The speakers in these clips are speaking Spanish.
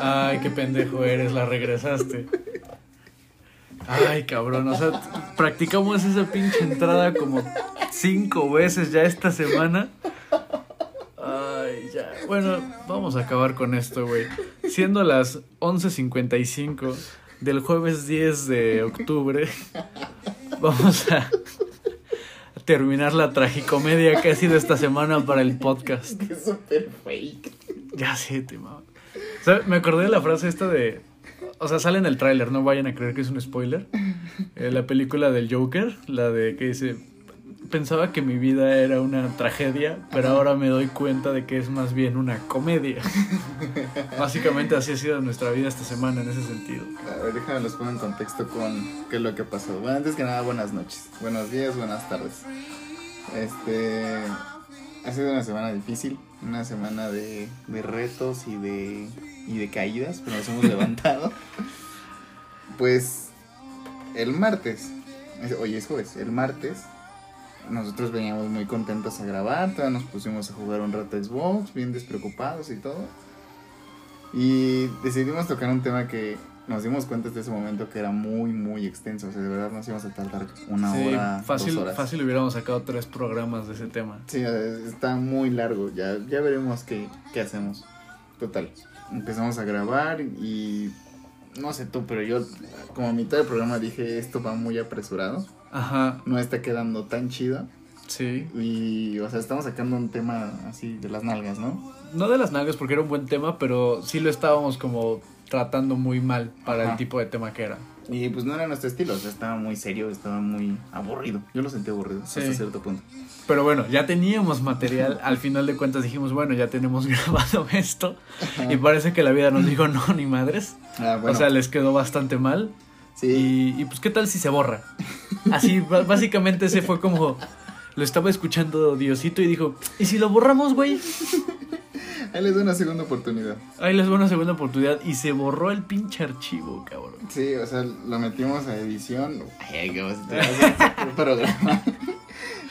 Ay, qué pendejo eres, la regresaste. Ay, cabrón, o sea, practicamos esa pinche entrada como cinco veces ya esta semana. Ay, ya. Bueno, vamos a acabar con esto, güey. Siendo las 11.55 del jueves 10 de octubre, vamos a terminar la tragicomedia que ha sido esta semana para el podcast. Es súper fake. Ya sé, te mamo. O sea, me acordé de la frase esta de. O sea, sale en el tráiler, no vayan a creer que es un spoiler. Eh, la película del Joker, la de que dice. Pensaba que mi vida era una tragedia, pero ahora me doy cuenta de que es más bien una comedia. Básicamente así ha sido nuestra vida esta semana en ese sentido. A ver, déjame los pongo en contexto con qué es lo que ha pasado. Bueno, antes que nada, buenas noches. Buenos días, buenas tardes. Este. Ha sido una semana difícil, una semana de, de retos y de, y de caídas, pero nos hemos levantado. Pues el martes, es- hoy es jueves, el martes nosotros veníamos muy contentos a grabar, todavía nos pusimos a jugar un rato Xbox, bien despreocupados y todo. Y decidimos tocar un tema que nos dimos cuenta desde ese momento que era muy, muy extenso. O sea, de verdad nos íbamos a tardar una Sí, hora, fácil, dos horas. fácil hubiéramos sacado tres programas de ese tema. Sí, está muy largo. Ya, ya veremos qué, qué hacemos. Total. Empezamos a grabar y no sé tú, pero yo como a mitad del programa dije esto va muy apresurado. Ajá, No está quedando tan chido. sí. Y, o sea, estamos sacando un tema así de las nalgas, ¿no? No de las nalgas porque era un buen tema, pero sí lo estábamos como tratando muy mal para Ajá. el tipo de tema que era. Y pues no era nuestro estilo, o sea, estaba muy serio, estaba muy aburrido. Yo lo sentí aburrido Sí. hasta cierto punto. Pero bueno, ya teníamos material. Al final de cuentas dijimos, bueno, ya tenemos grabado esto. Y parece que la vida nos dijo, no, ni madres. Ah, bueno, O sea, les quedó bastante mal. Sí. Y, y pues, ¿qué tal si se borra? Así, básicamente ese fue como... Lo estaba escuchando Diosito y dijo, ¿y si lo borramos, güey? Ahí les doy una segunda oportunidad. Ahí les doy una segunda oportunidad. Y se borró el pinche archivo, cabrón. Sí, o sea, lo metimos a edición. Ay, qué vas a hacer un programa.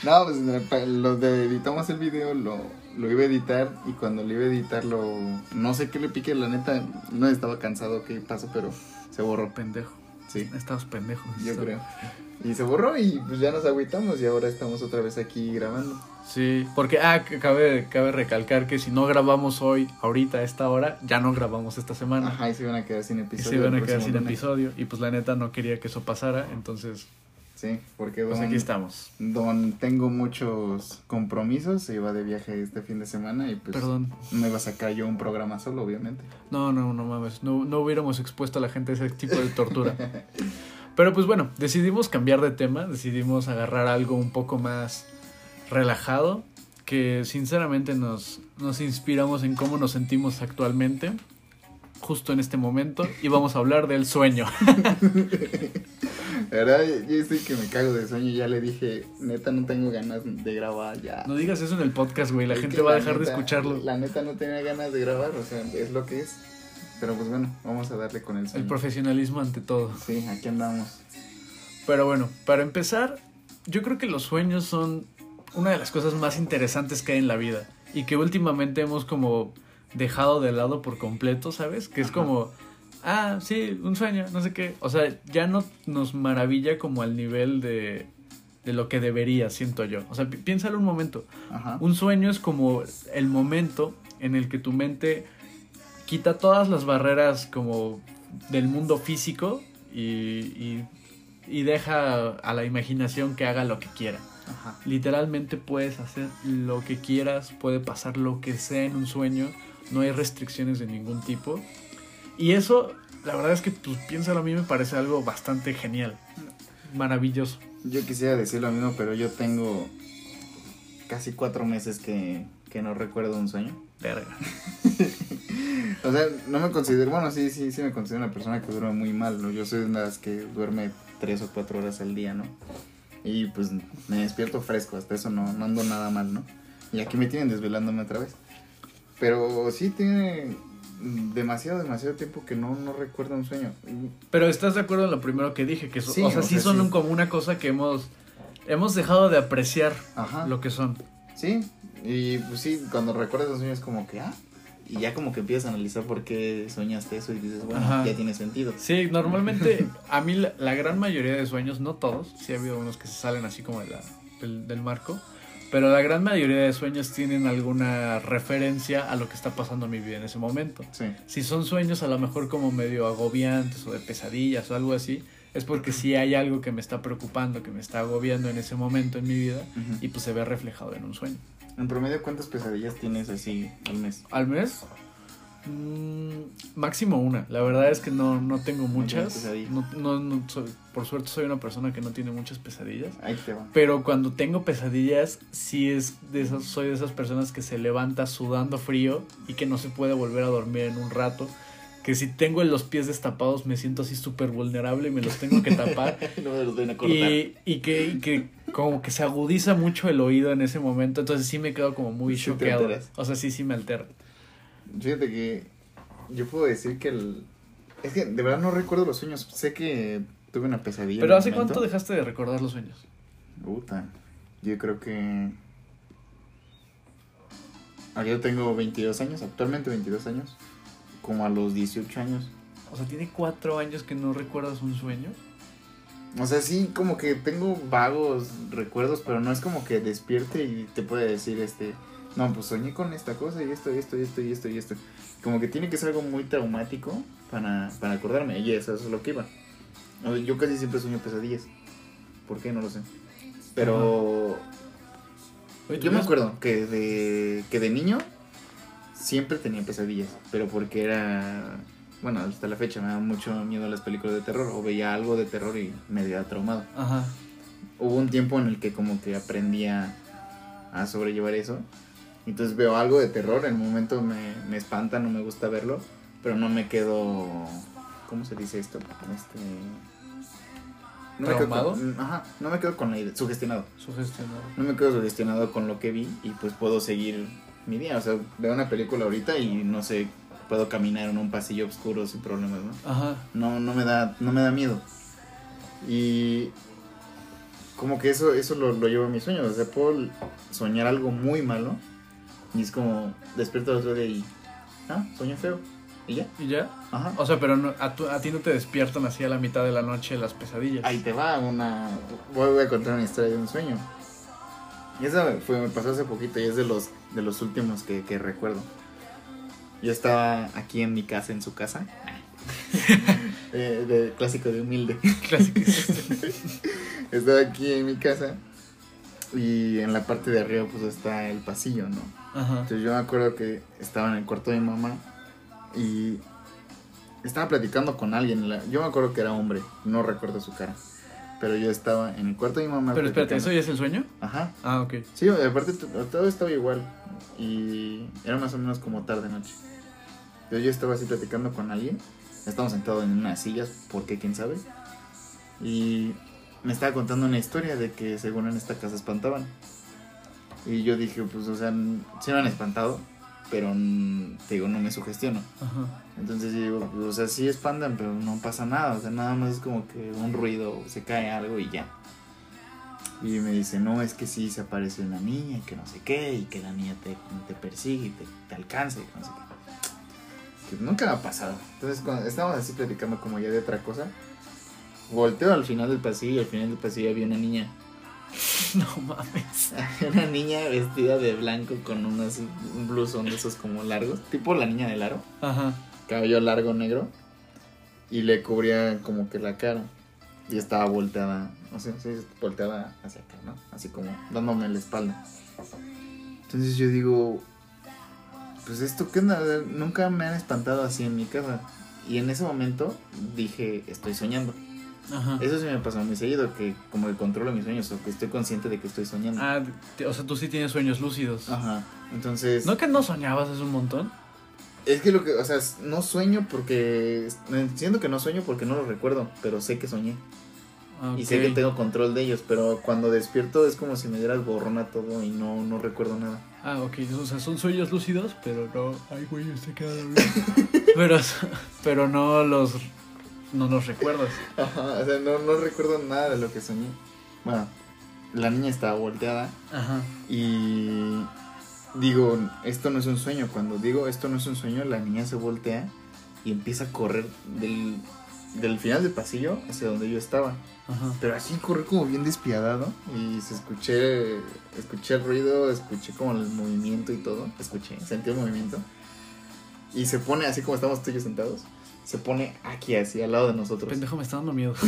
No, pues lo de editamos el video, lo, lo iba a editar y cuando lo iba a editar lo... No sé qué le piqué, la neta, no estaba cansado, qué pasó, pero se borró. Pendejo. Sí, Estabas pendejos. yo creo. Y se borró y pues ya nos agüitamos y ahora estamos otra vez aquí grabando. Sí, porque, ah, cabe, cabe recalcar que si no grabamos hoy, ahorita, a esta hora, ya no grabamos esta semana. Ajá, y se iban a quedar sin Y episodio. se iban a quedar sin lunes. episodio. Y pues la neta no quería que eso pasara. Entonces, Sí, porque pues don- aquí estamos. Don, tengo muchos compromisos, se iba de viaje este fin de semana y pues Perdón. no iba a sacar yo un programa solo, obviamente. No, no, no mames. No, no hubiéramos expuesto a la gente a ese tipo de tortura. Pero pues bueno, decidimos cambiar de tema. Decidimos agarrar algo un poco más relajado. Que sinceramente nos, nos inspiramos en cómo nos sentimos actualmente. Justo en este momento. Y vamos a hablar del sueño. La verdad, yo estoy que me cago de sueño, ya le dije, neta no tengo ganas de grabar ya. No digas eso en el podcast, güey. La Es gente va a dejar de escucharlo. La neta no tenía ganas de grabar, o sea, es lo que es. Pero pues bueno, vamos a darle con el El sueño. profesionalismo ante todo. Sí, aquí andamos. Pero bueno, para empezar, yo creo que los sueños son una de las cosas más interesantes que hay en la vida y que últimamente hemos como dejado de lado por completo, ¿sabes? Que es como, ah, sí, un sueño, no sé qué. O sea, ya no nos maravilla como al nivel de, de lo que debería, siento yo. O sea, pi- piénsalo un momento. Ajá. Un sueño es como el momento en el que tu mente quita todas las barreras como del mundo físico y, y- y deja a la imaginación que haga lo que quiera. Ajá. Literalmente puedes hacer lo que quieras, puede pasar lo que sea en un sueño, no hay restricciones de ningún tipo. Y eso, la verdad es que, pues piénsalo, a mí me parece algo bastante genial, maravilloso. Yo quisiera decir lo mismo, pero yo tengo casi cuatro meses que, que no recuerdo un sueño. Verga. O sea, no me considero, bueno, sí, sí, sí me considero una persona que duerme muy mal, ¿no? Yo soy de las que duerme tres o cuatro horas al día, ¿no? Y pues me despierto fresco, hasta eso no, no ando nada mal, ¿no? Y aquí me tienen desvelándome otra vez. Pero sí tiene demasiado, demasiado tiempo que no, no recuerdo un sueño. Pero estás de acuerdo en lo primero que dije, que so- Sí, o sea, sí sea, son sí. un- como una cosa que hemos hemos dejado de apreciar Ajá. lo que son. Sí, y pues sí, cuando recuerdas los sueños como que, ah, y ya como que empiezas a analizar por qué soñaste eso y dices, bueno, Ajá. ya tiene sentido. Sí, normalmente a mí la, la gran mayoría de sueños, no todos, sí ha habido unos que se salen así como de la- del, del marco, pero la gran mayoría de sueños tienen alguna referencia a lo que está pasando en mi vida en ese momento. Sí, Si son sueños a lo mejor como medio agobiantes o de pesadillas o algo así, es porque sí hay algo que me está preocupando, que me está agobiando en ese momento en mi vida y pues se ve reflejado en un sueño. En promedio, ¿cuántas pesadillas tienes así al mes? ¿Al mes? Mm, máximo una. La verdad es que no, no tengo muchas. No, no, no soy- por suerte soy una persona que no tiene muchas pesadillas. Ahí te va. Pero cuando tengo pesadillas, sí es de esas, soy de esas personas que se levanta sudando frío y que no se puede volver a dormir en un rato. Que si tengo los pies destapados me siento así súper vulnerable y me los tengo que tapar. no me los ven a cortar. y, y que, y que como que se agudiza mucho el oído en ese momento. Entonces sí me quedo como muy choqueado. O sea, sí, sí me altera. Fíjate que yo puedo decir que el... Es que de verdad no recuerdo los sueños. Sé que tuve una pesadilla. Pero ¿hace momento. cuánto dejaste de recordar los sueños? Puta. Yo creo que... Ah, Yo tengo 22 años, actualmente 22 años. Como a los 18 años. O sea, tiene cuatro años que no recuerdas un sueño. O sea, sí, como que tengo vagos recuerdos, pero no es como que despierte y te puede decir, este, no, pues soñé con esta cosa y esto, y esto, y esto, y esto, y esto. Como que tiene que ser algo muy traumático para, para acordarme. Y eso, eso es lo que iba. O sea, yo casi siempre sueño pesadillas. ¿Por qué? No lo sé. Pero Oye, yo me ¿tenías- acuerdo que de, que de niño siempre tenía pesadillas, pero porque era, bueno, hasta la fecha me da mucho miedo las películas de terror o veía algo de terror y me había traumado. Ajá. Hubo un tiempo en el que como que aprendía a sobrellevar eso. Entonces veo algo de terror, en el momento me, me espanta, no me gusta verlo, pero no me quedo, ¿cómo se dice esto? Este... No me con, ajá, no me quedo con la idea, sugestionado Sugestionado. no me quedo sugestionado con lo que vi y pues puedo seguir mi día. O sea, veo una película ahorita y no sé, puedo caminar en un pasillo oscuro sin problemas, ¿no? Ajá. No, no me da, no me da miedo. Y como que eso, eso lo, lo llevo a mis sueños. O sea, puedo soñar algo muy malo y es como despierto el otro día y, ah, sueño feo. Y ya, ¿Y ya? ajá. O sea, pero no- a, tu- a ti no te despiertan así a la mitad de la noche las pesadillas. Ahí te va una. Voy a contar una historia de un sueño. Y esa fue, me pasó hace poquito y es de los, de los últimos que, que recuerdo. Yo estaba aquí en mi casa, en su casa. Eh, de, clásico de humilde. Clásico. Estaba aquí en mi casa y en la parte de arriba pues está el pasillo, ¿no? Ajá. Entonces yo me acuerdo que estaba en el cuarto de mi mamá y estaba platicando con alguien. Yo me acuerdo que era hombre, no recuerdo su cara. Pero yo estaba en el cuarto de mi mamá. Pero espérate, ¿eso ya es el sueño? Ajá. Ah, ok. Sí, aparte todo estaba igual. Y era más o menos como tarde noche. Entonces yo estaba así platicando con alguien. Estábamos sentados en unas sillas, ¿por qué? ¿Quién sabe? Y me estaba contando una historia de que según en esta casa espantaban. Y yo dije, pues, o sea, sí me han espantado, pero mm, te digo, no me sugestiono. Ajá. Entonces yo digo, pues, o sea, sí espantan, pero no pasa nada. O sea, nada más es como que un ruido, se cae algo y ya. Y me dice, no, es que sí se aparece una niña y que no sé qué, y que la niña te, te persigue y te, te alcanza y que no sé qué. Que nunca me ha pasado. Entonces, cuando estábamos así platicando como ya de otra cosa, volteo al final del pasillo y al final del pasillo había una niña. No mames. una niña vestida de blanco con unos, un blusón de esos como largos, tipo la niña del aro. Ajá. cabello largo negro y le cubría como que la cara y estaba volteada, no sé, sí, volteada hacia acá, ¿no? Así como dándome la espalda. Entonces yo digo, pues esto qué onda, nunca me han espantado así en mi casa. Y en ese momento dije, estoy soñando. Ajá. Eso sí me pasa muy seguido, que como que controlo mis sueños o que estoy consciente de que estoy soñando. Ah, o sea, tú sí tienes sueños lúcidos. Ajá. Entonces... ¿No que no soñabas hace un montón? Es que lo que, o sea, no sueño porque. Siento que no sueño porque no lo recuerdo, pero sé que soñé. Ah, Y sé que tengo control de ellos, pero cuando despierto es como si me dieras borrón a todo y no, no recuerdo nada. Ah, ok. O sea, son sueños lúcidos, pero no. Ay, güey, se queda dormido. pero, pero no los. No los recuerdas. Ajá, o sea, no, no recuerdo nada de lo que soñé. Bueno, la niña estaba volteada Ajá. y digo, esto no es un sueño. Cuando digo esto no es un sueño, la niña se voltea y empieza a correr del, del final del pasillo hacia donde yo estaba. Ajá. Pero así corre como bien despiadado y se escuché, escuché el ruido, escuché como el movimiento y todo. Escuché, sentí el movimiento. Y se pone así como estamos tú y yo sentados. Se pone aquí, así, al lado de nosotros. Pendejo, me está dando miedo.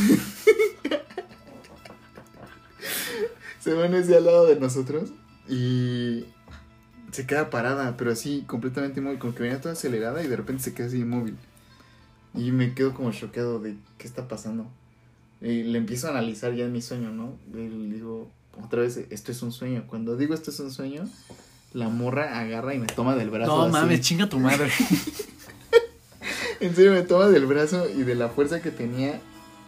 Se pone así al lado de nosotros y se queda parada, pero así completamente inmóvil, como que venía toda acelerada y de repente se queda así inmóvil. Y me quedo como choqueado de qué está pasando. Y le empiezo a analizar ya en mi sueño, ¿no? Y le digo, otra vez, esto es un sueño. Cuando digo esto es un sueño, la morra agarra y me toma del brazo. No así. mames, chinga tu madre. En serio, me toma del brazo y de la fuerza que tenía,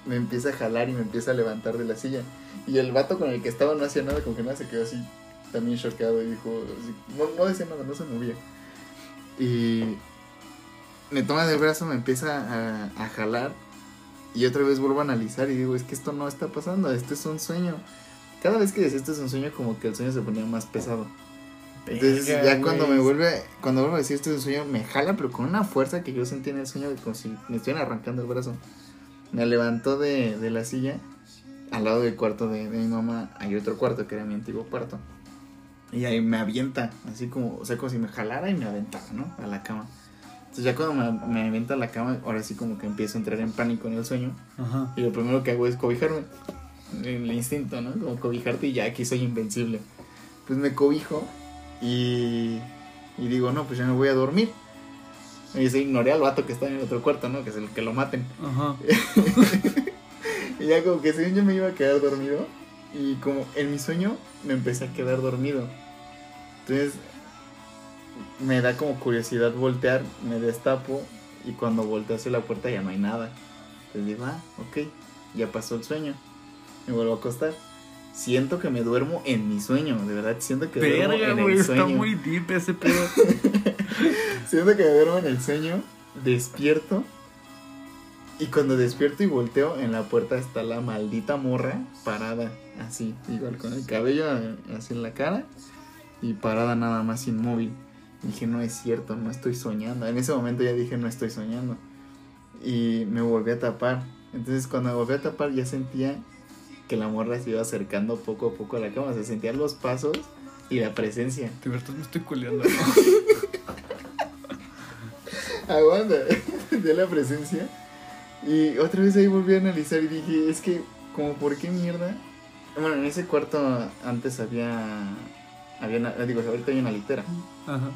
me empieza a jalar y me empieza a levantar de la silla. Y el vato con el que estaba no hacía nada, como que nada, se quedó así, también choqueado y dijo, no, no decía nada, no se movía. Y me toma del brazo, me empieza a, a jalar y otra vez vuelvo a analizar y digo, es que esto no está pasando, esto es un sueño. Cada vez que decía esto es un sueño, como que el sueño se ponía más pesado. Entonces Verga, ya cuando me vuelve, cuando vuelvo a decir esto es un sueño, me jala, pero con una fuerza que yo sentí en el sueño, como si me estuvieran arrancando el brazo. Me levantó de, de la silla, al lado del cuarto de, de mi mamá, hay otro cuarto que era mi antiguo cuarto. Y ahí me avienta, así como, o sea, como si me jalara y me aventara, ¿no? A la cama. Entonces ya cuando me, me avienta a la cama, ahora sí como que empiezo a entrar en pánico en el sueño. Ajá. Y lo primero que hago es cobijarme. El instinto, ¿no? Como cobijarte y ya aquí soy invencible. Pues me cobijo y, y digo, no, pues ya me voy a dormir. Y se ignoré al vato que está en el otro cuarto, ¿no? Que es el que lo maten. Ajá. Y ya como que según yo me iba a quedar dormido. Y como en mi sueño me empecé a quedar dormido. Entonces me da como curiosidad voltear, me destapo y cuando volteo hacia la puerta ya no hay nada. Entonces digo, ah, ok, ya pasó el sueño. Me vuelvo a acostar. Siento que me duermo en mi sueño, de verdad siento que duermo Verga, en güey, el está sueño. muy deep ese pedo. Siento que me duermo en el sueño, despierto. Y cuando despierto y volteo, en la puerta está la maldita morra parada, así, igual con el cabello así en la cara y parada nada más inmóvil. Dije, no es cierto, no estoy soñando. En ese momento ya dije, no estoy soñando. Y me volví a tapar. Entonces, cuando me volví a tapar, ya sentía que la morra se iba acercando poco a poco a la cama. Se sentían los pasos y la presencia. De verdad me estoy culeando. Aguanta, de la presencia. Y otra vez ahí volví a analizar y dije, es que, como, ¿por qué mierda? Bueno, en ese cuarto antes había, había una- digo, ahorita hay una litera. Ajá.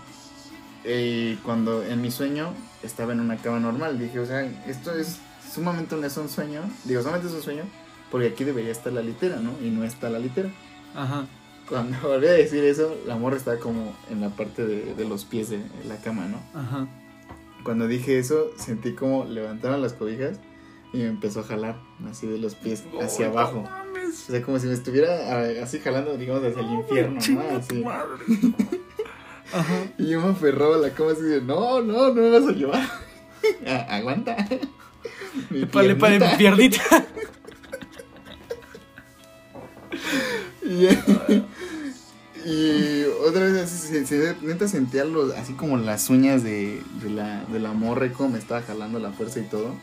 Y cuando en mi sueño estaba en una cama normal, dije, o sea, esto es sumamente no es un sueño. Digo, solamente es un sueño, porque aquí debería estar la litera, ¿no? Y no está la litera. Ajá. Cuando volví a decir eso, la morra estaba como en la parte de, de los pies de la cama, ¿no? Ajá. Cuando dije eso, sentí como levantaron las cobijas y me empezó a jalar así de los pies hacia abajo. no mames. O sea, como si me estuviera así jalando, digamos, hacia el infierno, ¿no? Así. Ajá. Y yo me aferraba a la cama así de, no, no, no me vas a llevar. Aguanta. Mi Pale, pale, piernita. mi piernita. Y, otra vez se, se- sentía los, así como las uñas de, de la, de la morra y como me estaba jalando la fuerza y todo.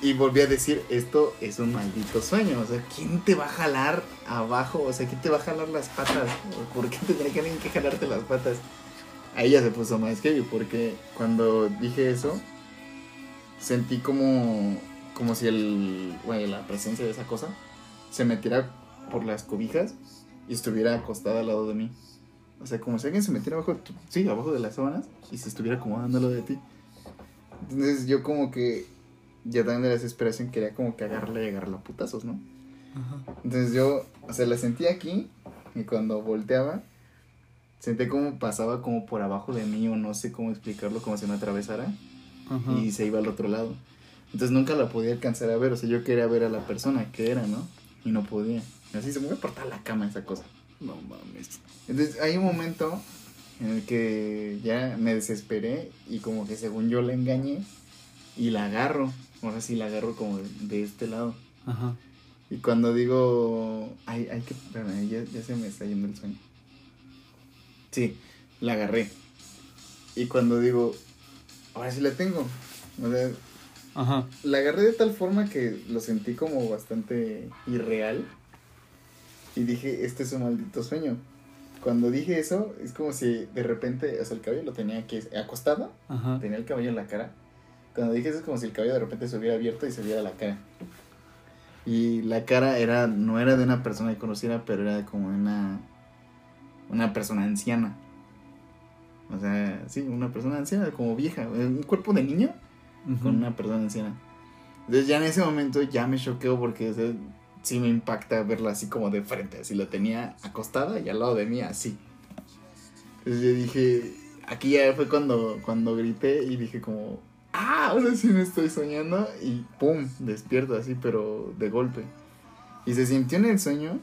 Y volví a decir, esto es un maldito sueño. O sea, ¿quién te va a jalar abajo? O sea, ¿quién te va a jalar las patas? ¿Por qué tendría que alguien que jalarte las patas? Ahí ya se puso más heavy porque cuando dije eso, sentí como, como si el, bueno, la presencia de esa cosa se metiera por las cobijas y estuviera acostada al lado de mí. O sea, como si alguien se metiera abajo, de tu- sí, abajo de las sábanas y se estuviera acomodando lo de ti. Entonces yo como que ya también de la desesperación quería como que agarrarla y agarrarla a putazos, ¿no? Ajá. Entonces yo, o sea, la sentí aquí y cuando volteaba, sentí como pasaba como por abajo de mí o no sé cómo explicarlo, como si me atravesara Ajá. y se iba al otro lado. Entonces nunca la podía alcanzar a ver, o sea, yo quería ver a la persona que era, ¿no? Y no podía. Y así se me iba por toda la cama esa cosa. No mames. Entonces hay un momento en el que ya me desesperé y como que según yo la engañé y la agarro. Ahora sí la agarro como de, de este lado. Ajá. Y cuando digo, ay, hay que, espérame, ya, ya se me está yendo el sueño. Sí, la agarré. Y cuando digo, ahora sí la tengo. O sea, Ajá. la agarré de tal forma que lo sentí como bastante irreal. Y dije, este es un maldito sueño. Cuando dije eso, es como si de repente, o sea, el cabello lo tenía aquí acostado, Ajá. tenía el cabello en la cara. Cuando dije eso es como si el cabello de repente se hubiera abierto y se viera la cara. Y la cara era, no era de una persona que conociera, pero era como de una, una persona anciana. O sea, sí, una persona anciana, como vieja, un cuerpo de niño Con una persona anciana. Entonces ya en ese momento ya me choqueo porque o sea, sí me impacta verla así como de frente, así la tenía acostada y al lado de mí así. Entonces yo dije, aquí ya fue cuando, cuando grité y dije como, ah, ahora sí me estoy soñando y pum, despierto así pero de golpe. Y se sintió en el sueño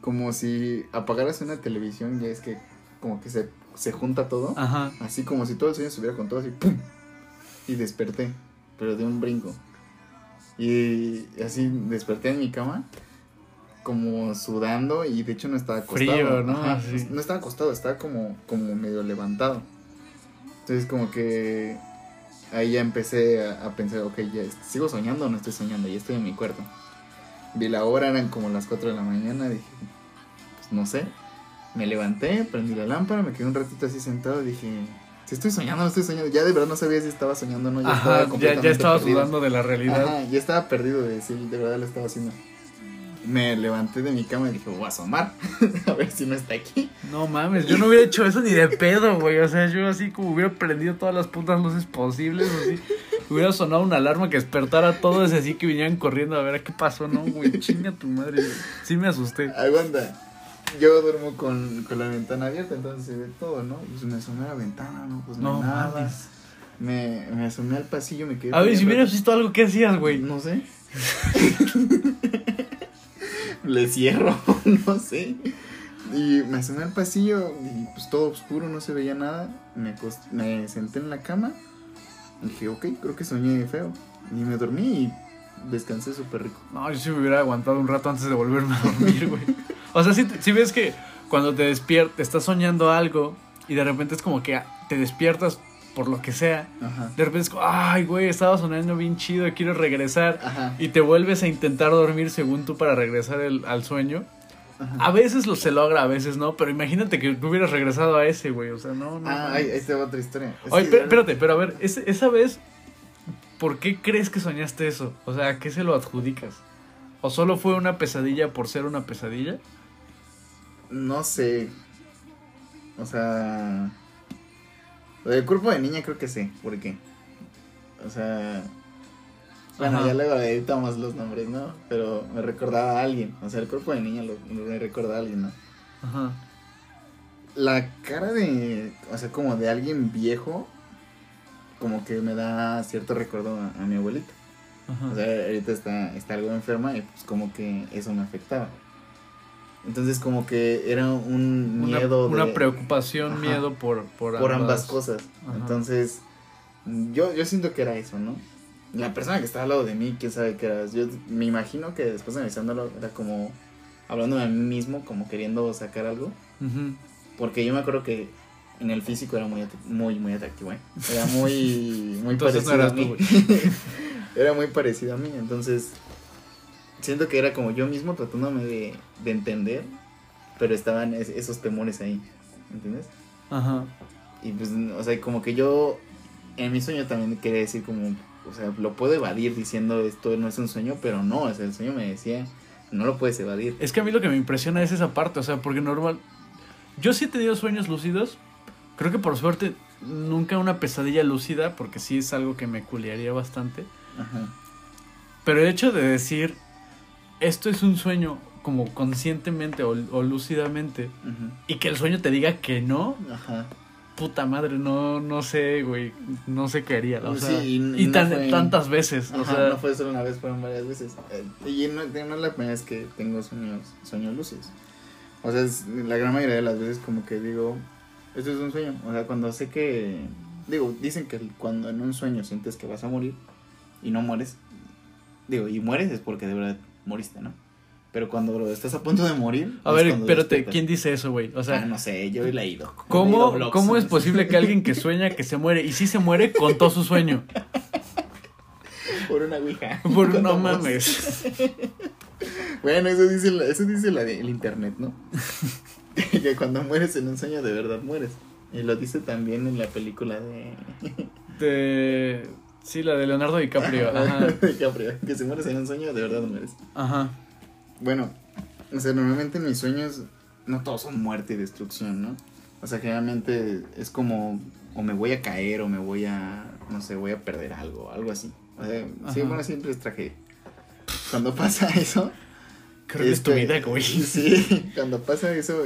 como si apagaras una televisión, ya es que como que se, se junta todo. Ajá. Así como si todo el sueño estuviera con todo así, ¡pum! Y desperté, pero de un brinco. Y así desperté en mi cama, como sudando, y de hecho no estaba acostado. Frío, ¿no? Ajá. No estaba acostado, estaba como, como medio levantado. Entonces como que ahí ya empecé a, a pensar, ok, ya sigo soñando o no estoy soñando, ya estoy en mi cuarto. Vi la hora, eran como las 4 de la mañana, dije, pues no sé. Me levanté, prendí la lámpara, me quedé un ratito así sentado y dije, si estoy soñando, no estoy soñando. Ya de verdad no sabía si estaba soñando o no. Ya Ajá, estaba ya, estaba perdido. sudando de la realidad. Ajá, ya estaba perdido de si de verdad lo estaba haciendo. Me levanté de mi cama y dije, voy a asomar, a ver si no está aquí. No mames, yo no hubiera hecho eso ni de pedo, güey. O sea, yo así como hubiera prendido todas las putas luces posibles, así. Hubiera sonado una alarma que despertara a todos así que vinieran corriendo a ver a qué pasó, ¿no, güey? Chinga tu madre, güey. Sí me asusté. Aguanta. Yo duermo con, con la ventana abierta, entonces se ve todo, ¿no? Pues me asomé a la ventana, ¿no? Pues no, No nada. mames. Me, me asomé al pasillo, me quedé. A ver, si hubieras visto algo, ¿qué hacías, güey? No sé. Le cierro, no sé. Y me asomé al pasillo y pues todo oscuro, no se veía nada. Me, me senté en la cama. Y dije, ok, creo que soñé feo. Y me dormí y descansé súper rico. No, yo sí me hubiera aguantado un rato antes de volverme a dormir, güey. O sea, si, si ves que cuando te despiertas, estás soñando algo y de repente es como que te despiertas por lo que sea. Ajá. De repente es como, ay, güey, estaba soñando bien chido, quiero regresar. Ajá. Y te vuelves a intentar dormir según tú para regresar el- al sueño. Ajá. A veces lo se logra, a veces no, pero imagínate que tú hubieras regresado a ese, güey. O sea, no, no. Ah, ahí está otra historia. Es Oye, que espérate, pero a ver, ese- esa vez, ¿por qué crees que soñaste eso? O sea, ¿a qué se lo adjudicas? ¿O solo fue una pesadilla por ser una pesadilla? No sé. O sea. Lo del cuerpo de niña creo que sé. ¿Por qué? O sea. Bueno, Ajá. ya luego editamos los nombres, ¿no? Pero me recordaba a alguien. O sea, el cuerpo de niña lo, me recordaba a alguien, ¿no? Ajá. La cara de. O sea, como de alguien viejo. Como que me da cierto recuerdo a, a mi abuelita. Ajá. O sea, ahorita está, está algo enferma y pues como que eso me afectaba. Entonces como que era un miedo una de- preocupación, Ajá. miedo por, por, por ambas cosas. Ajá. Entonces, yo, yo siento que era eso, ¿no? La persona que estaba al lado de mí, quién sabe qué era. Yo me imagino que después de analizándolo era como hablándome a mí mismo, como queriendo sacar algo. Porque yo me acuerdo que en el físico era muy, muy, muy atractivo, ¿eh? Era muy, muy no parecido a mí. era muy parecido a mí, entonces siento que era como yo mismo tratándome de, de entender, pero estaban es- esos temores ahí, ¿entiendes? Ajá. Y pues, o sea, como que yo en mi sueño también quería decir como, o sea, lo puedo evadir diciendo esto no es un sueño, pero no, o sea, el sueño me decía, no lo puedes evadir. Es que a mí lo que me impresiona es esa parte, o sea, porque normal. Yo sí he tenido sueños lúcidos. Creo que por suerte nunca una pesadilla lúcida, porque sí es algo que me culiaría bastante. Ajá. Pero el hecho de decir, esto es un sueño como conscientemente o, o lúcidamente, y que el sueño te diga que no, Ajá. puta madre, no, no sé, güey, no sé qué haría. O Sí, sea, y y no tan- fue- tantas veces, o sea, no fue solo una vez, fueron varias veces. Eh, Y no, no es la primera vez que tengo sueños, sueños lúcidos. O sea, es la gran mayoría de las veces como que digo, esto es un sueño. O sea, cuando sé que... Digo, dicen que cuando en un sueño sientes que vas a morir y no mueres, digo, y mueres es porque de verdad moriste, ¿no? Pero cuando estás a punto de morir. A ver, espérate, despiertas. ¿quién dice eso, güey? O Ah, sea, no sé, yo he leído. He ¿cómo, leído ¿cómo es posible que alguien que sueña que se muere y sí se muere contó su sueño? Por una ouija. Por, no mames. Bueno, eso dice, eso dice la de- el internet, ¿no? que cuando mueres en un sueño de verdad mueres. Y lo dice también en la película de... De... Sí, la de Leonardo DiCaprio. Ajá. DiCaprio, que si mueres en un sueño de verdad mueres. Ajá. Bueno, o sea, normalmente en mis sueños no todos son muerte y destrucción, ¿no? O sea, generalmente es como o me voy a caer o me voy a, no sé, voy a perder algo, algo así. O sea, sí, bueno, siempre es tragedia. Cuando pasa eso... Creo que es tu este, vida, güey. Sí, cuando pasa eso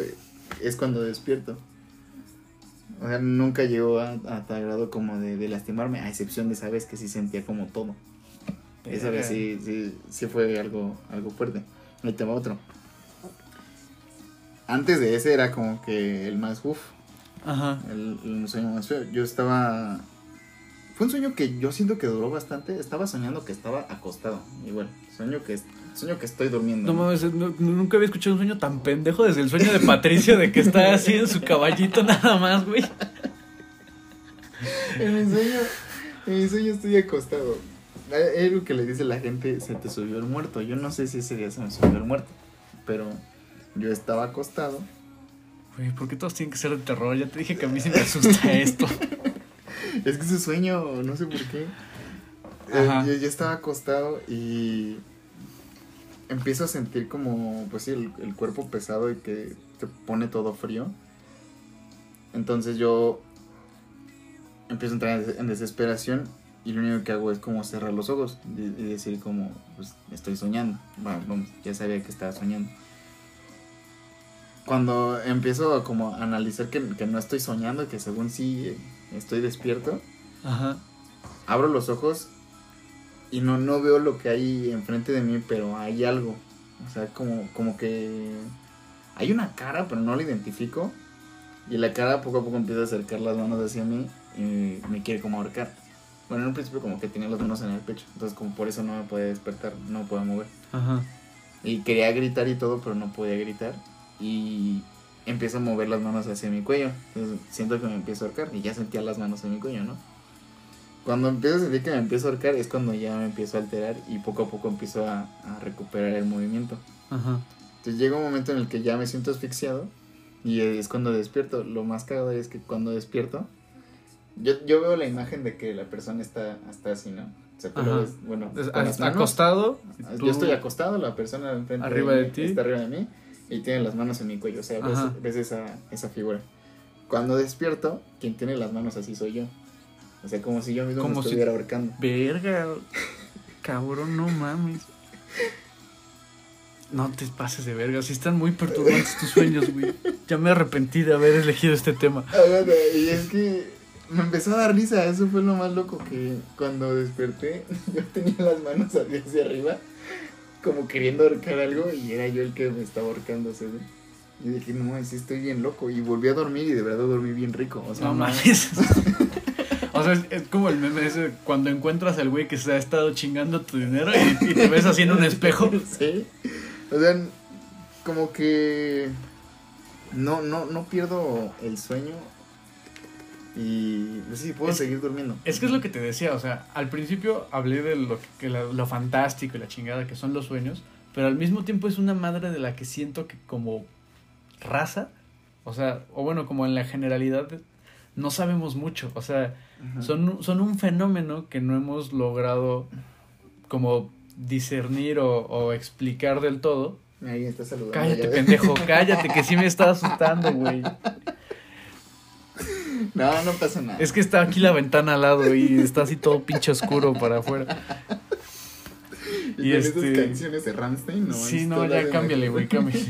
es cuando despierto. O sea, nunca llegó a, a tal grado como de, de lastimarme, a excepción de esa vez que sí sentía como todo. Esa vez sí, sí, sí fue algo, algo fuerte. Ahí te va otro. Antes de ese era como que el más uff, Ajá. el, el sueño más feo. Yo estaba. Fue un sueño que yo siento que duró bastante. Estaba soñando que estaba acostado. Igual, sueño que, sueño que estoy durmiendo. No mames, no- nunca había escuchado un sueño tan pendejo desde el sueño de Patricio de que está así en su caballito nada más, güey. En mi sueño, en mi sueño estoy acostado. Hay algo que le dice la gente, se te subió el muerto. Yo no sé si ese día se me subió el muerto, pero yo estaba acostado. Güey, ¿por qué todos tienen que ser de terror? Ya te dije que a mí sí me asusta esto. Es que ese sueño, no sé por qué. Eh, Ajá. yo, yo estaba acostado y empiezo a sentir como, pues sí, el, el cuerpo pesado y que te pone todo frío. Entonces yo empiezo a entrar en des- en desesperación y lo único que hago es como cerrar los ojos y, decir como, pues estoy soñando. Bueno, vamos, ya sabía que estaba soñando. Cuando empiezo a como a analizar que, que no estoy soñando, que según sí estoy despierto, Ajá. abro los ojos y no, no veo lo que hay enfrente de mí, pero hay algo. O sea, como, como que hay una cara, pero no la identifico. Y la cara poco a poco empieza a acercar las manos hacia mí y me quiere como ahorcar. Bueno, en un principio como que tenía las manos en el pecho, entonces como por eso no me podía despertar, no me podía mover. Ajá. Y quería gritar y todo, pero no podía gritar. Y empiezo a mover las manos hacia mi cuello. Entonces siento que me empiezo a ahorcar y ya sentía las manos en mi cuello, ¿no? Cuando empiezo a sentir que me empiezo a ahorcar es cuando ya me empiezo a alterar y poco a poco empiezo a, a recuperar el movimiento. Ajá. Entonces llega un momento en el que ya me siento asfixiado y es cuando despierto. Lo más cagado es que cuando despierto, yo, yo veo la imagen de que la persona está, está así, ¿no? Bueno, manos. acostado. Yo estoy acostado, la persona enfrente Arriba mí de ti. está arriba de mí y tiene las manos en mi cuello. O sea, ves, ves esa, esa figura. Cuando despierto, quien tiene las manos así soy yo. O sea, como si yo mismo Como me si- estuviera ahorcando. Verga. Cabrón, no mames. No te pases de verga. Sí están muy perturbantes tus sueños, güey. Ya me arrepentí de haber elegido este tema. Aguanta, Y es que me empezó a dar risa. Eso fue lo más loco que cuando desperté, yo tenía las manos hacia arriba, como queriendo ahorcar algo, y era yo el que me estaba ahorcando, ¿sabes? Y dije, no, sí estoy bien loco. Y volví a dormir y de verdad dormí bien rico. O sea, No mames. O sea, es, es como el meme ese cuando encuentras al güey que se ha estado chingando tu dinero y, y te ves así en un espejo. Sí. O sea, como que no, no, no pierdo el sueño y sí, puedo Es- seguir durmiendo. Es que es lo que te decía, o sea, al principio hablé de lo, que, lo, lo fantástico y la chingada que son los sueños, pero al mismo tiempo es una madre de la que siento que como raza, o sea, o bueno, como en la generalidad, no sabemos mucho, o sea, son, son un fenómeno que no hemos logrado como discernir o, o explicar del todo. Ahí está saludando. Cállate, pendejo, cállate, que sí me está asustando, güey. No, no pasa nada. Es que está aquí la ventana al lado y está así todo pinche oscuro para afuera. y, y con este- esas canciones de Rammstein, no. sí, no, ya cámbiale, güey, cámbiale.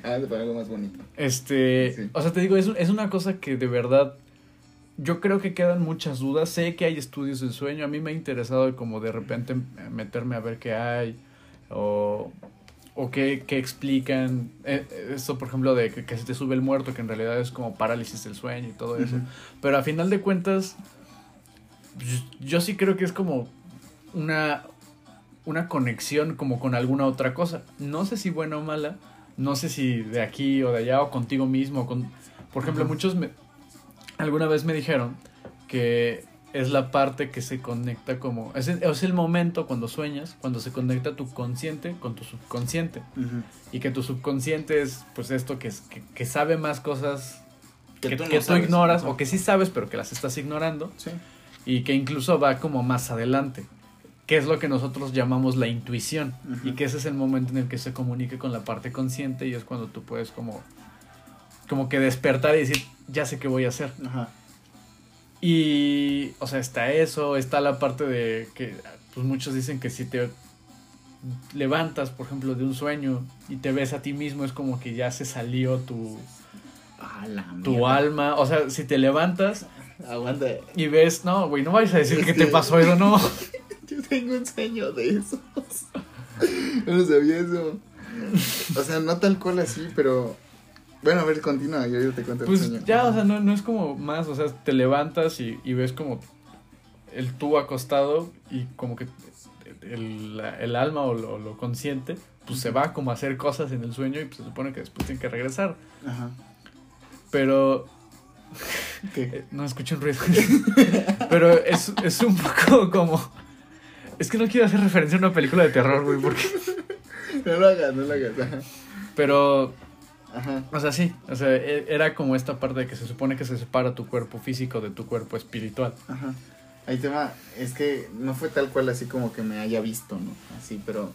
Ah, para algo más bonito. Este, Sí. o sea, te digo, es, es una cosa que de verdad yo creo que quedan muchas dudas. Sé que hay estudios del sueño. A mí me ha interesado como de repente meterme a ver qué hay o, o qué, qué explican. Eh, Esto, por ejemplo, de que, que se te sube el muerto, que en realidad es como parálisis del sueño y todo eso. Pero a final de cuentas, pues, yo sí creo que es como una una conexión como con alguna otra cosa. No sé si buena o mala, no sé si de aquí o de allá o contigo mismo. Con... Por ejemplo, muchos me... alguna vez me dijeron que es la parte que se conecta como... Es el, es el momento cuando sueñas, cuando se conecta tu consciente con tu subconsciente. Y que tu subconsciente es pues esto que, es, que, que sabe más cosas que, tú que ignoras o que sí sabes pero que las estás ignorando Sí. y que incluso va como más adelante, que es lo que nosotros llamamos la intuición y que ese es el momento en el que se comunica con la parte consciente y es cuando tú puedes como como que despertar y decir, ya sé qué voy a hacer. Ajá. Y, o sea, está eso, está la parte de que pues muchos dicen que si te levantas, por ejemplo, de un sueño y te ves a ti mismo, es como que ya se salió tu, tu alma. O sea, si te levantas Aguanta. y ves, no, güey, no vayas a decir que te pasó eso, no. Tengo un sueño de esos. Yo no sabía eso. O sea, no tal cual así, pero. Bueno, a ver, continúa. Yo, yo te cuento el Pues sueño. ya, o sea, no, no es como más, o sea, te levantas y, y ves como el tú acostado y como que el, el alma o lo, lo consciente, pues se va como a hacer cosas en el sueño y pues se supone que después tiene que regresar. Ajá. Pero ¿Qué? eh, no escucho un ruido. Pero es, es un poco como... Es que no quiero hacer referencia a una película de terror, güey, porque... No lo hagas, no lo hagas. Ajá. Pero Ajá. O sea, sí, o sea, e- era como esta parte de que se supone que se separa tu cuerpo físico de tu cuerpo espiritual. Ajá. Ahí tema, es que no fue tal cual así como que me haya visto, ¿no? Así, pero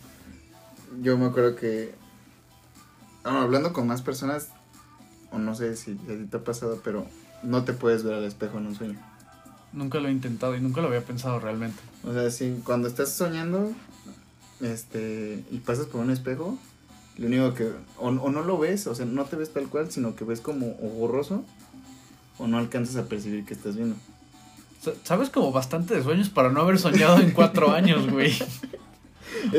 yo me acuerdo que ah, hablando con más personas, o no sé si a ti te ha pasado, pero no te puedes ver al espejo en un sueño. Nunca lo he intentado y nunca lo había pensado realmente. O sea, sí, cuando estás soñando, este, y pasas por un espejo, lo único que, o, o no lo ves, o sea, no te ves tal cual, sino que ves como o borroso, o no alcanzas a percibir que estás viendo. Sa- Sabes como bastante de sueños para no haber soñado en cuatro años, güey.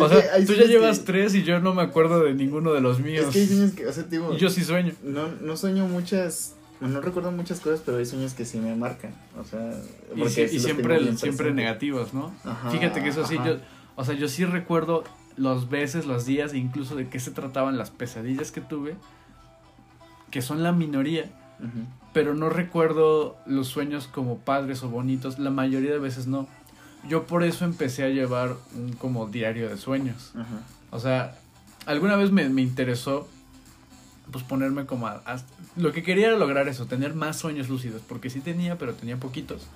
O Es que sea, tú ya llevas que- tres y yo no me acuerdo de ninguno de los míos. Es que hay sueños que, o sea, te digo, Y yo sí sueño. no, no sueño muchas, no recuerdo muchas cosas, pero hay sueños que sí me marcan, o sea, Y, sí- siempre, siempre negativos, ¿no? Ajá, Fíjate que eso sí, ajá. yo, o sea, yo sí recuerdo los veces, los días, incluso de qué se trataban las pesadillas que tuve, que son la minoría, pero no recuerdo los sueños como padres o bonitos, la mayoría de veces no. Yo por eso empecé a llevar un como diario de sueños. O sea, alguna vez me, me interesó pues ponerme como a, a- lo que quería era lograr eso, tener más sueños lúcidos, porque sí tenía, pero tenía poquitos.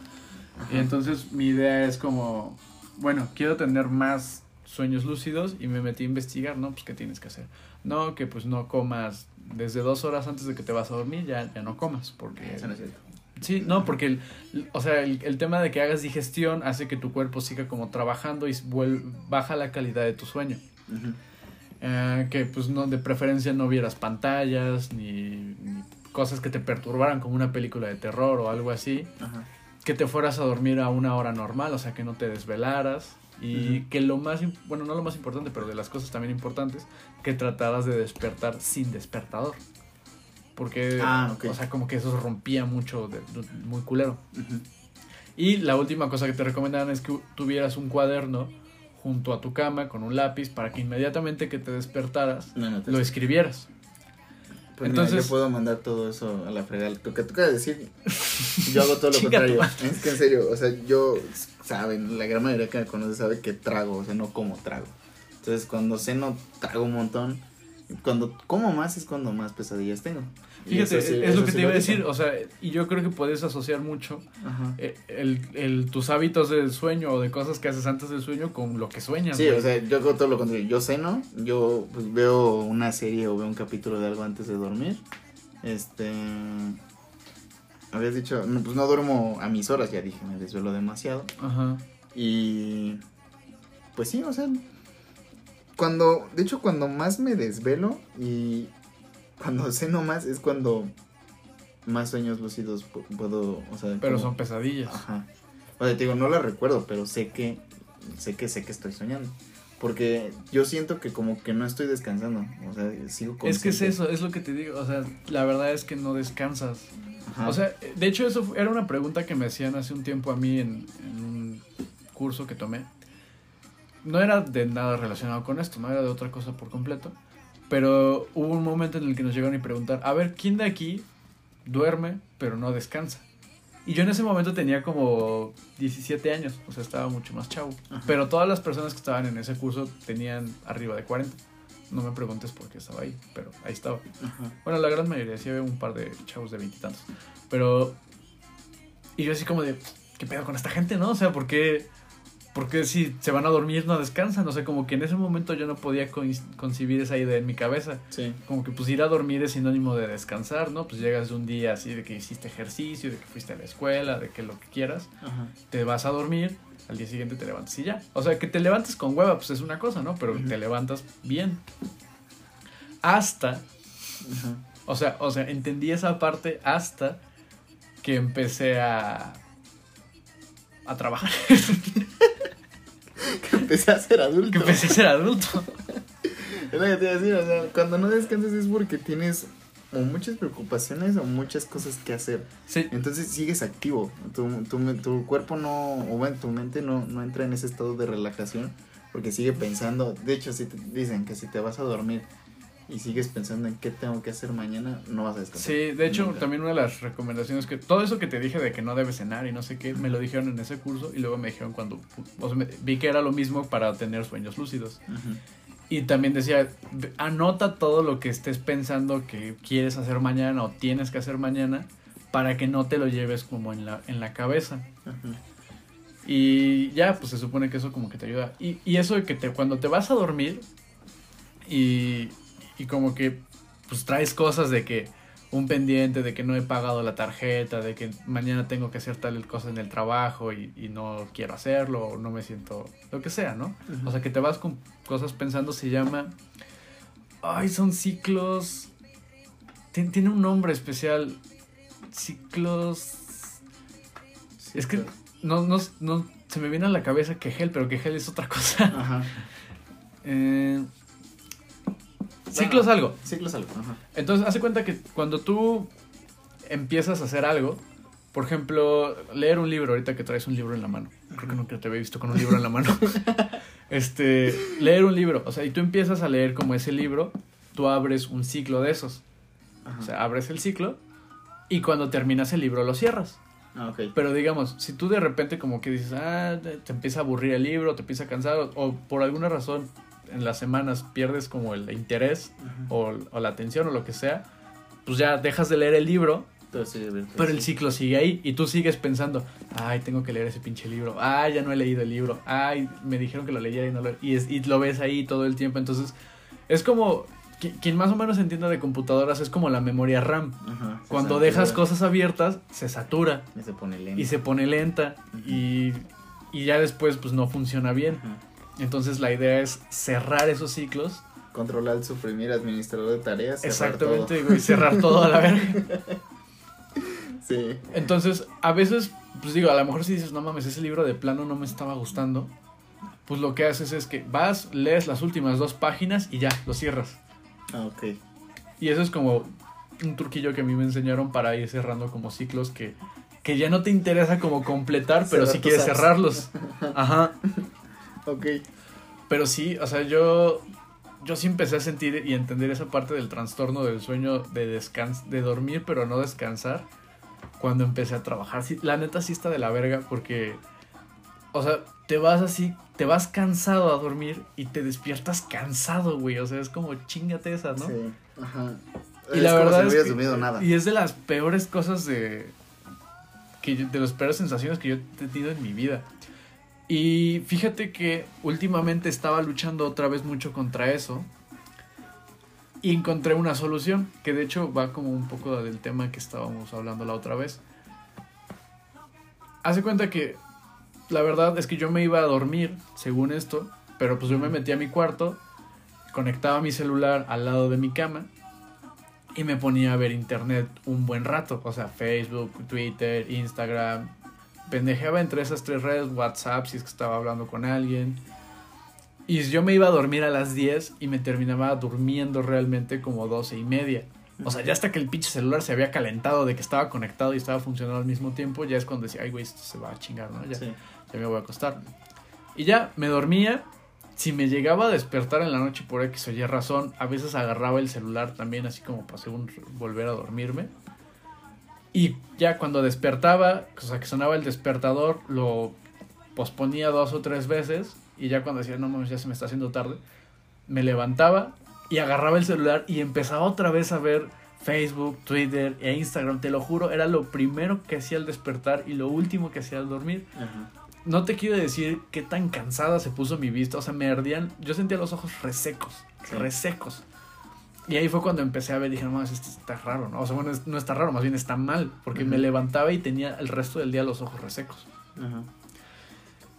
Y Ajá. entonces mi idea es como, bueno, quiero tener más sueños lúcidos y me metí a investigar, ¿no? Pues qué tienes que hacer. No, que pues no comas desde dos horas antes de que te vas a dormir, ya, ya no comas, porque... Eso no es cierto. Sí, no, porque el, o sea, el, el tema de que hagas digestión hace que tu cuerpo siga como trabajando y vuel- baja la calidad de tu sueño. Ujú. Eh, que pues no, de preferencia no vieras pantallas ni, ni cosas que te perturbaran como una película de terror o algo así. Ajá. Que te fueras a dormir a una hora normal, o sea, que no te desvelaras. Y que lo más, bueno, no lo más importante, pero de las cosas también importantes, que trataras de despertar sin despertador. Porque, Ah, o sea, como que eso rompía mucho, de- de- muy culero. Y la última cosa que te recomendaban es que tuvieras un cuaderno junto a tu cama con un lápiz para que inmediatamente que te despertaras No, no te lo escribieras. Pues mira, Entonces- yo puedo mandar todo eso a la fregada. Que tú de decir, yo hago todo lo contrario. Es que en serio, o sea, yo, saben, la gran mayoría que me conoce sabe que trago, o sea, no como trago. Entonces, cuando ceno, trago un montón. Cuando como más es cuando más pesadillas tengo. Fíjate, sí- es lo que sí te iba a decir, o sea, y yo creo que puedes asociar mucho eh, el, el- tus hábitos del sueño o de cosas que haces antes del sueño con lo que sueñas. Sí, güey. o sea, yo hago todo lo contrario. Yo ceno, yo pues, veo una serie o veo un capítulo de algo antes de dormir. Este. Habías dicho, no, pues no duermo a mis horas, ya dije, me desvelo demasiado. Ajá. Y. Pues sí, o sea. Cuando. De hecho, cuando más me desvelo y. Cuando ceno más es cuando. Más sueños lúcidos pu- puedo. O sea, Pero como- son pesadillas. Ajá. O sea, te digo, no la recuerdo, pero sé que. Sé que sé que estoy soñando. Porque yo siento que como que no estoy descansando. O sea, sigo Es que es consciente. eso, es lo que te digo. O sea, la verdad es que no descansas. Ajá. O sea, de hecho eso era una pregunta que me hacían hace un tiempo a mí en, en un curso que tomé. no era de nada relacionado con esto, no era de otra cosa por completo. Pero hubo un momento en el que nos llegaron y preguntar, a ver, ¿quién de aquí duerme pero no descansa? Y yo en ese momento tenía como 17 años, o sea, estaba mucho más chavo. Ajá. Pero todas las personas que estaban en ese curso tenían arriba de 40. No me preguntes por qué estaba ahí, pero ahí estaba. Ajá. Bueno, la gran mayoría, sí había un par de chavos de veintitantos. Pero. Y yo así como de. ¿Qué pedo con esta gente, no? O sea, ¿por qué, por qué si se van a dormir no descansan? O sea, como que en ese momento yo no podía con- concebir esa idea en mi cabeza. Sí. Como que pues ir a dormir es sinónimo de descansar, ¿no? Pues llegas de un día así de que hiciste ejercicio, de que fuiste a la escuela, de que lo que quieras. Ajá. Te vas a dormir, al día siguiente te levantas y ya. O sea, que te levantes con hueva, pues es una cosa, ¿no? Pero te levantas bien. Hasta Ajá. o sea, o sea, entendí esa parte hasta que empecé a a trabajar, Que empecé a ser adulto. que empecé a ser adulto. Es lo que te iba a decir, o sea, cuando no descansas es porque tienes o muchas preocupaciones o muchas cosas que hacer. Sí, Entonces sigues activo. Tu, tu, tu cuerpo no, o bueno, tu mente no, no entra en ese estado de relajación porque sigue pensando. De hecho, si te dicen que si te vas a dormir y sigues pensando en qué tengo que hacer mañana, no vas a descansar. sí, de hecho, Nunca. también una de las recomendaciones que todo eso que te dije de que no debes cenar y no sé qué, me lo dijeron en ese curso y luego me dijeron cuando o sea, me- vi que era lo mismo para tener sueños lúcidos. Ujú. Y también decía, "Ve- anota todo lo que estés pensando que quieres hacer mañana o tienes que hacer mañana para que no te lo lleves como en la, en la cabeza. Ujú. Y ya, pues se supone que eso como que te ayuda. Y, y eso de que te, cuando te vas a dormir y, y como que pues traes cosas de que un pendiente, de que no he pagado la tarjeta, de que mañana tengo que hacer tal cosa en el trabajo y, y no quiero hacerlo o no me siento, lo que sea, ¿no? O sea, que te vas con cosas pensando, se llama... Ay, son ciclos... Tien- tiene un nombre especial. Ciclos... Sí, Es que no, no, no se me viene a la cabeza Kegel, pero Kegel es otra cosa. Ajá. Eh, ciclos algo. Ciclos algo. Ajá. Entonces, hace cuenta que cuando tú empiezas a hacer algo, por ejemplo, leer un libro, ahorita que traes un libro en la mano. Creo que nunca te había visto con un libro en la mano. este, leer un libro, o sea, y tú empiezas a leer como ese libro, tú abres un ciclo de esos. Ajá. O sea, abres el ciclo y cuando terminas el libro lo cierras. ah, ok. Pero digamos, si tú de repente como que dices, ah, te te empieza a aburrir el libro, te empieza a cansar, o, o por alguna razón en las semanas pierdes como el interés o, o la atención o lo que sea, pues ya dejas de leer el libro, abierto, pero el ciclo sigue ahí y tú sigues pensando, ay, tengo que leer ese pinche libro, ay, ya no he leído el libro, ay, me dijeron que lo leyera y no lo... Y, es- y lo ves ahí todo el tiempo, entonces es como... qui- Quien más o menos entienda de computadoras es como la memoria RAM. Ajá, Cuando satura dejas cosas abiertas, se satura Y se pone lento. y se pone lenta y, y ya después pues no funciona bien. Ajá. Entonces la idea es cerrar esos ciclos. Controlar, suprimir, administrador de tareas. cerrar Exactamente, güey, cerrar todo a la verga. Sí. Entonces, a veces, pues digo, a lo mejor si dices, no mames, ese libro de plano no me estaba gustando, pues lo que haces es que vas, lees las últimas dos páginas y ya, lo cierras. Ah, ok. Y eso es como un truquillo que a mí me enseñaron para ir cerrando como ciclos que, que ya no te interesa como completar, pero Cerrar sí quieres cerrarlos. Ajá. Ok. Pero sí, o sea, yo, yo sí empecé a sentir y entender esa parte del trastorno del sueño de descans de dormir pero no descansar cuando empecé a trabajar. Sí, la neta sí está de la verga porque, o sea, te vas así, te vas cansado a dormir y te despiertas cansado, güey. O sea, es como chingate esa, ¿no? Sí. Ajá. Y Es la como verdad si no es que- dormido nada. Y es de las peores cosas de. Que yo- de las peores sensaciones que yo he tenido en mi vida. Y fíjate que últimamente estaba luchando otra vez mucho contra eso. Y encontré una solución. Que de hecho va como un poco del tema que estábamos hablando la otra vez. Hace cuenta que. La verdad es que yo me iba a dormir, según esto. Pero pues yo me metí a mi cuarto. Conectaba mi celular al lado de mi cama y me ponía a ver internet un buen rato, o sea, Facebook, Twitter, Instagram, pendejeaba entre esas tres redes, WhatsApp si es que estaba hablando con alguien. Y yo me iba a dormir a las 10 y me terminaba durmiendo realmente como 12 y media. O sea, ya hasta que el pinche celular se había calentado de que estaba conectado y estaba funcionando al mismo tiempo, ya es cuando decía, ay, güey, esto se va a chingar, ¿no? Ya, Sí. ya me voy a acostar. Y ya, me dormía si me llegaba a despertar en la noche por X o Y razón, a veces agarraba el celular también, así como para según volver a dormirme. Y ya cuando despertaba, o sea, que sonaba el despertador, lo posponía dos o tres veces. Y ya cuando decía, no mames, ya se me está haciendo tarde, me levantaba y agarraba el celular y empezaba otra vez a ver Facebook, Twitter e Instagram. Te lo juro, era lo primero que hacía al despertar y lo último que hacía al dormir. Ajá. No te quiero decir qué tan cansada se puso mi vista. O sea, me ardían. Yo sentía los ojos resecos. Sí. Resecos. Y ahí fue cuando empecé a ver. Dije, no mames, esto está raro, ¿no? O sea, bueno, no está raro, más bien está mal. Porque me levantaba y tenía el resto del día los ojos resecos. Ajá.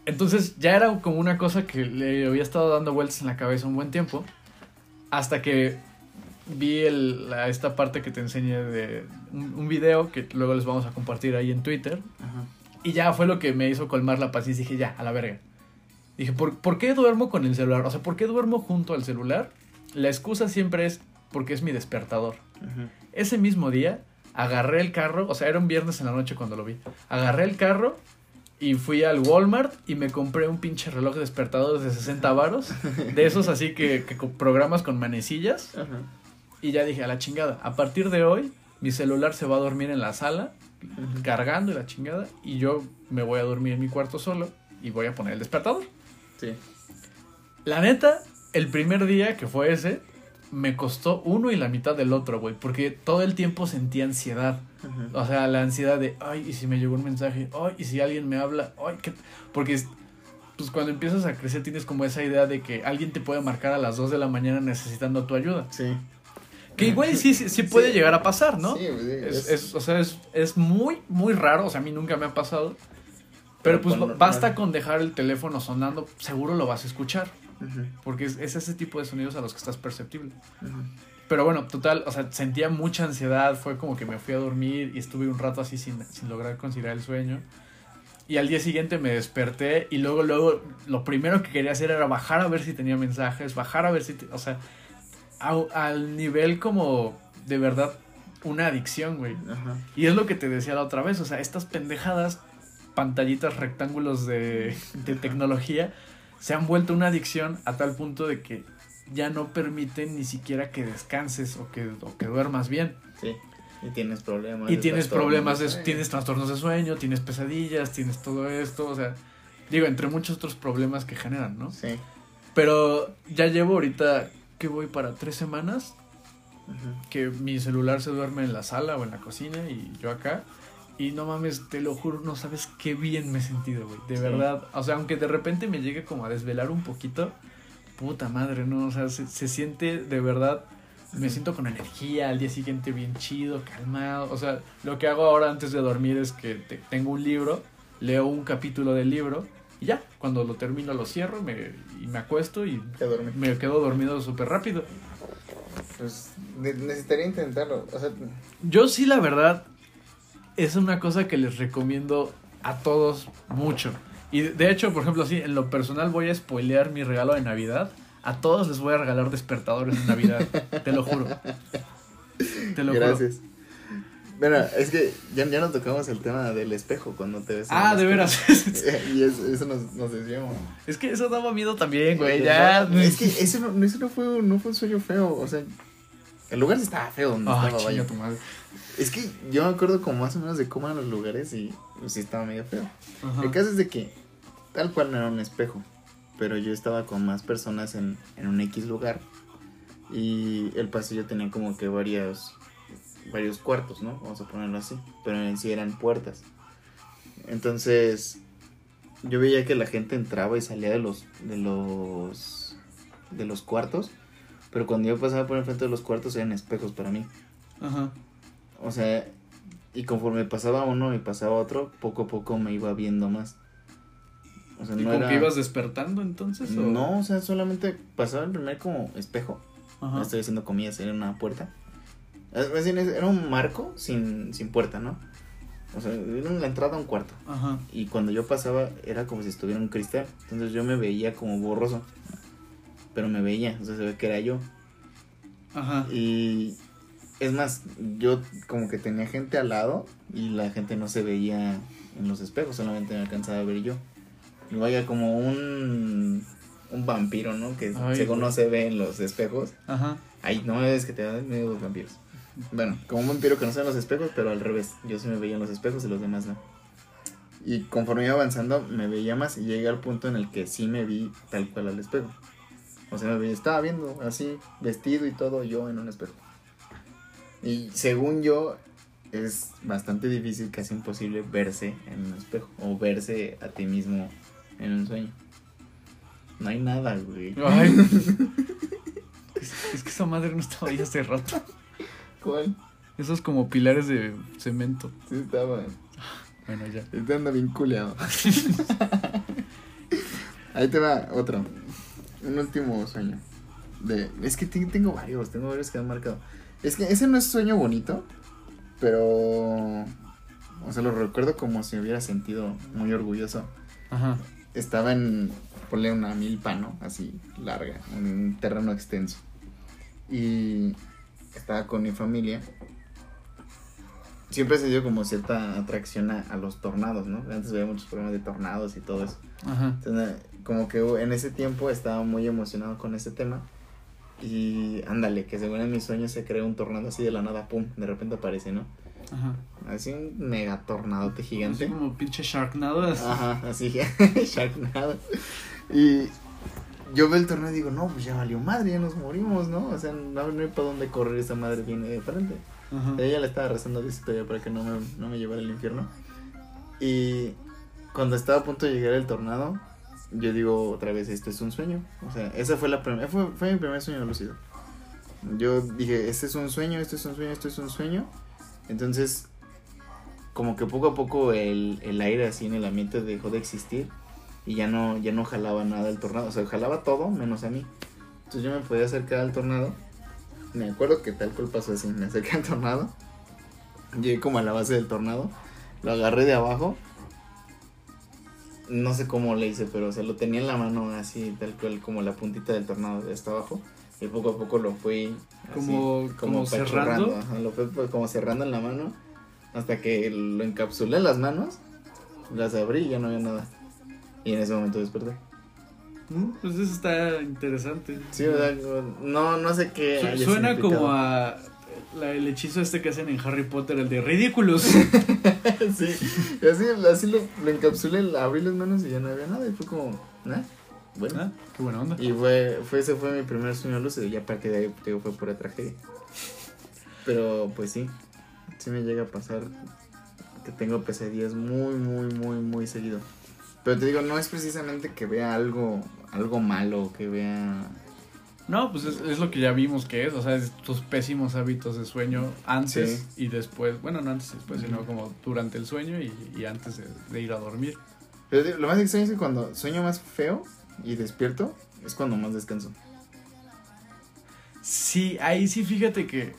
Entonces ya era como una cosa que le había estado dando vueltas en la cabeza un buen tiempo. Hasta que vi el, la- esta parte que te enseñé de un, un video que luego les vamos a compartir ahí en Twitter. Ajá. Y ya fue lo que me hizo colmar la paciencia. Dije, ya, a la verga. Dije, ¿por, ¿por qué duermo con el celular? O sea, ¿por qué duermo junto al celular? La excusa siempre es porque es mi despertador. Ese mismo día agarré el carro, o sea, era un viernes en la noche cuando lo vi. Agarré el carro y fui al Walmart y me compré un pinche reloj despertador de 60 varos. De esos así que, programas con manecillas. Y ya dije, a la chingada. A partir de hoy, mi celular se va a dormir en la sala, cargando y la chingada. Y yo me voy a dormir en mi cuarto solo y voy a poner el despertador. Sí. La neta, el primer día que fue ese, me costó uno y la mitad del otro, güey. Porque todo el tiempo sentía ansiedad. O sea, la ansiedad de, ay, y si me llegó un mensaje, ay, y si alguien me habla, ay, ¿qué? Porque, es- pues cuando empiezas a crecer tienes como esa idea de que alguien te puede marcar a las 2 de la mañana necesitando tu ayuda. Sí. Que igual sí, sí, sí puede Sí. llegar a pasar, ¿no? Sí, sí, Es, es- o sea, es, es muy, muy raro, o sea, a mí nunca me ha pasado. Pero Pero pues basta con dejar el teléfono sonando, seguro lo vas a escuchar. Porque es, es ese tipo de sonidos a los que estás perceptible. Ujú. Pero bueno, total, o sea, sentía mucha ansiedad, fue como que me fui a dormir y estuve un rato así sin, sin lograr conciliar el sueño. Y al día siguiente me desperté y luego, luego, lo primero que quería hacer era bajar a ver si tenía mensajes, bajar a ver si, te- o sea, au- al nivel como de verdad una adicción, güey. Ajá. Y es lo que te decía la otra vez, o sea, estas pendejadas, pantallitas, rectángulos de, de tecnología, se han vuelto una adicción a tal punto de que ya no permiten ni siquiera que descanses o que, o que duermas bien. Sí. Y tienes problemas. Y tienes problemas, de, tienes trastornos de sueño, tienes pesadillas, tienes todo esto, o sea, digo, entre muchos otros problemas que generan, ¿no? Sí. Pero ya llevo ahorita, que voy para tres semanas, que mi celular se duerme en la sala o en la cocina y yo acá. Y no mames, te lo juro, no sabes qué bien me he sentido, güey. De Sí. verdad. O sea, aunque de repente me llegue como a desvelar un poquito, puta madre, ¿no? O sea, se, se siente de verdad. Me siento con energía, al día siguiente bien chido, calmado. O sea, lo que hago ahora antes de dormir es que te- tengo un libro, leo un capítulo del libro y ya, cuando lo termino lo cierro me, y me acuesto y me quedo dormido súper rápido. Pues ne- necesitaría intentarlo. O sea, Yo sí, la verdad, es una cosa que les recomiendo a todos mucho. Y de- hecho, por ejemplo, así, en lo personal voy a spoilear mi regalo de Navidad. A todos les voy a regalar despertadores de Navidad. te lo juro. Te lo juro. gracias. Bueno, es que ya, ya nos tocamos el tema del espejo cuando te ves. Ah, de veras. y es- eso nos, nos desviamos. es que eso daba miedo también, güey. Ya. No, es que ese no, ese no fue, no fue un sueño feo. O sea, el lugar estaba feo donde Ay, estaba, vaya. tu madre. Es que yo me acuerdo como más o menos de cómo eran los lugares y pues, sí estaba medio feo. Ajá. El caso es de que tal cual no era un espejo, pero yo estaba con más personas en, en un X lugar y el pasillo tenía como que varios, varios cuartos, ¿no? Vamos a ponerlo así, pero en sí eran puertas. Entonces yo veía que la gente entraba y salía de los, de los, de los cuartos, pero cuando yo pasaba por enfrente de los cuartos eran espejos para mí. Ajá. O sea, y conforme pasaba uno y pasaba otro, poco a poco me iba viendo más. O sea, ¿Y no era... que ibas despertando entonces? O? No, o sea, solamente pasaba el primer como espejo. Ajá. Estoy haciendo comillas, era una puerta. Era un marco sin, sin puerta, ¿no? O sea, era la entrada a un cuarto. Ajá. Y cuando yo pasaba era como si estuviera un cristal. Entonces yo me veía como borroso. Pero me veía, o sea, se ve que era yo. Ajá. Y es más, yo como que tenía gente al lado y la gente no se veía en los espejos, solamente me alcanzaba a ver yo. Y vaya como un un vampiro, ¿no? Que Ay, según güey. no se ve en los espejos. Ajá. Ay, no es que te dan miedo los vampiros. Bueno, como un vampiro que no se ve en los espejos, pero al revés. Yo sí me veía en los espejos y los demás no. Y conforme iba avanzando, me veía más y llegué al punto en el que sí me vi tal cual al espejo. O sea, me estaba viendo así, vestido y todo, yo en un espejo. Y según yo, es bastante difícil, casi imposible verse en un espejo o verse a ti mismo en un sueño. No hay nada, güey. Ay. es, es que esa madre no estaba ahí hace rato. ¿Cuál? Esos como pilares de cemento. Sí, estaba. Bueno, ya. Este anda bien culeado. Ahí te va otro. Un último sueño. De, es que te- tengo varios, tengo varios que han marcado. Es que ese no es sueño bonito, pero. O sea, lo recuerdo como si me hubiera sentido muy orgulloso. Ajá. Estaba en. Ponle una milpa, ¿no? Así, larga, en un terreno extenso. Y. Estaba con mi familia. Siempre se dio como cierta atracción a, a los tornados, ¿no? Antes veía muchos programas de tornados y todo eso. Ajá. Entonces, como que en ese tiempo estaba muy emocionado con ese tema. Y ándale, que según en mis sueños se crea un tornado así de la nada, pum, de repente aparece, ¿no? Ajá. Así un mega tornadote gigante. Así como pinche Sharknado. así. Ajá, así, Sharknado. Y yo veo el tornado y digo, no, pues ya valió madre, ya nos morimos, ¿no? O sea, no, no hay para dónde correr, esa madre viene de frente. Ajá. Ella le estaba rezando a Dios todavía para que no me, no me llevara al infierno. Y cuando estaba a punto de llegar el tornado, yo digo otra vez, esto es un sueño. O sea, esa fue la primera, fue, fue mi primer sueño lúcido. Yo dije, este es un sueño, este es un sueño, esto es un sueño. Entonces, como que poco a poco el, el aire así en el ambiente dejó de existir y ya no, ya no jalaba nada el tornado. O sea, jalaba todo menos a mí. Entonces yo me podía acercar al tornado. Me acuerdo que tal cual pasó así. Me acerqué al tornado. Llegué como a la base del tornado. Lo agarré de abajo. No sé cómo le hice, pero o sea, lo tenía en la mano así, tal cual, como la puntita del tornado hasta abajo. Y poco a poco lo fui así, Como- como cerrando. ajá, lo fui pues, como cerrando en la mano. Hasta que lo encapsulé en las manos. Las abrí y ya no había nada. Y en ese momento desperté. Pues eso está interesante. Sí, o sea, no, no sé qué. Su- Suena significado. como a la- el hechizo este que hacen en Harry Potter, el de ridículos. sí, y así, así lo, lo encapsulé, abrí las manos y ya no había nada. Y fue como, ¿eh? Bueno. Ah, Qué buena onda. Y fue, fue, ese fue mi primer sueño lúcido. Y a partir de ahí, digo, fue pura tragedia. Pero pues sí, sí me llega a pasar que tengo pesadillas muy, muy, muy, muy seguido. Pero te digo, no es precisamente que vea algo, algo malo, que vea... No, pues es, es lo que ya vimos que es, o sea, es tus pésimos hábitos de sueño antes y después, bueno, no antes y después, sino como durante el sueño y, y antes de, de ir a dormir. Pero lo más extraño es que cuando sueño más feo y despierto, es cuando más descanso. Sí, ahí sí fíjate que,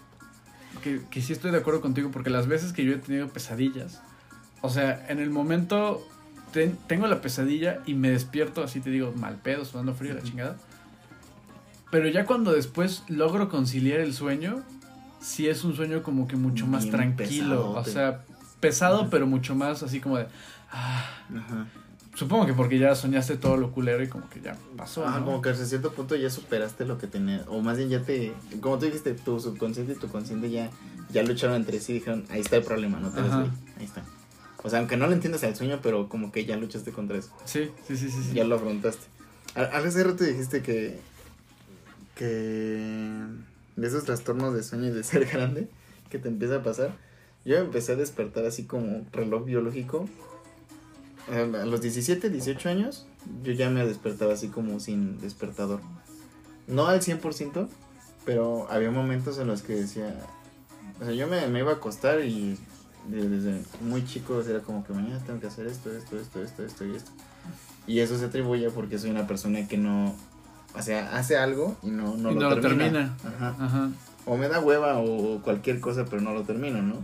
que, que sí estoy de acuerdo contigo, porque las veces que yo he tenido pesadillas, o sea, en el momento ten- tengo la pesadilla y me despierto, así te digo, mal pedo, sudando frío, la Ujú. chingada. Pero ya cuando después logro conciliar el sueño, sí es un sueño como que mucho más tranquilo, o sea, pesado, pero mucho más así como de... ah, Ajá. supongo que porque ya soñaste todo lo culero y como que ya pasó. ¿no? como que hasta cierto punto ya superaste lo que tenías. O más bien ya te. Como tú dijiste, tu subconsciente y tu consciente ya, ya lucharon entre sí y dijeron: Ahí está el problema, no te Ajá. güey, Ahí está. O sea, aunque no lo entiendas al sueño, pero como que ya luchaste contra eso. Sí, sí, sí, sí. sí. Ya lo afrontaste. A- Hace rato dijiste que. De esos trastornos de sueño y de ser grande que te empieza a pasar. Yo empecé a despertar así como reloj biológico. A los 17, 18 años, yo ya me despertaba así como sin despertador. No al 100%, pero había momentos en los que decía. O sea, yo me, iba a acostar y de- desde muy chico era como que mañana tengo que hacer esto, esto, esto, esto, esto y esto. Y eso se atribuye porque soy una persona que no. O sea, hace algo y no, no, Y lo, no lo termina. termina. Ajá. Ajá. O me da hueva o cualquier cosa, pero no lo termino, ¿no?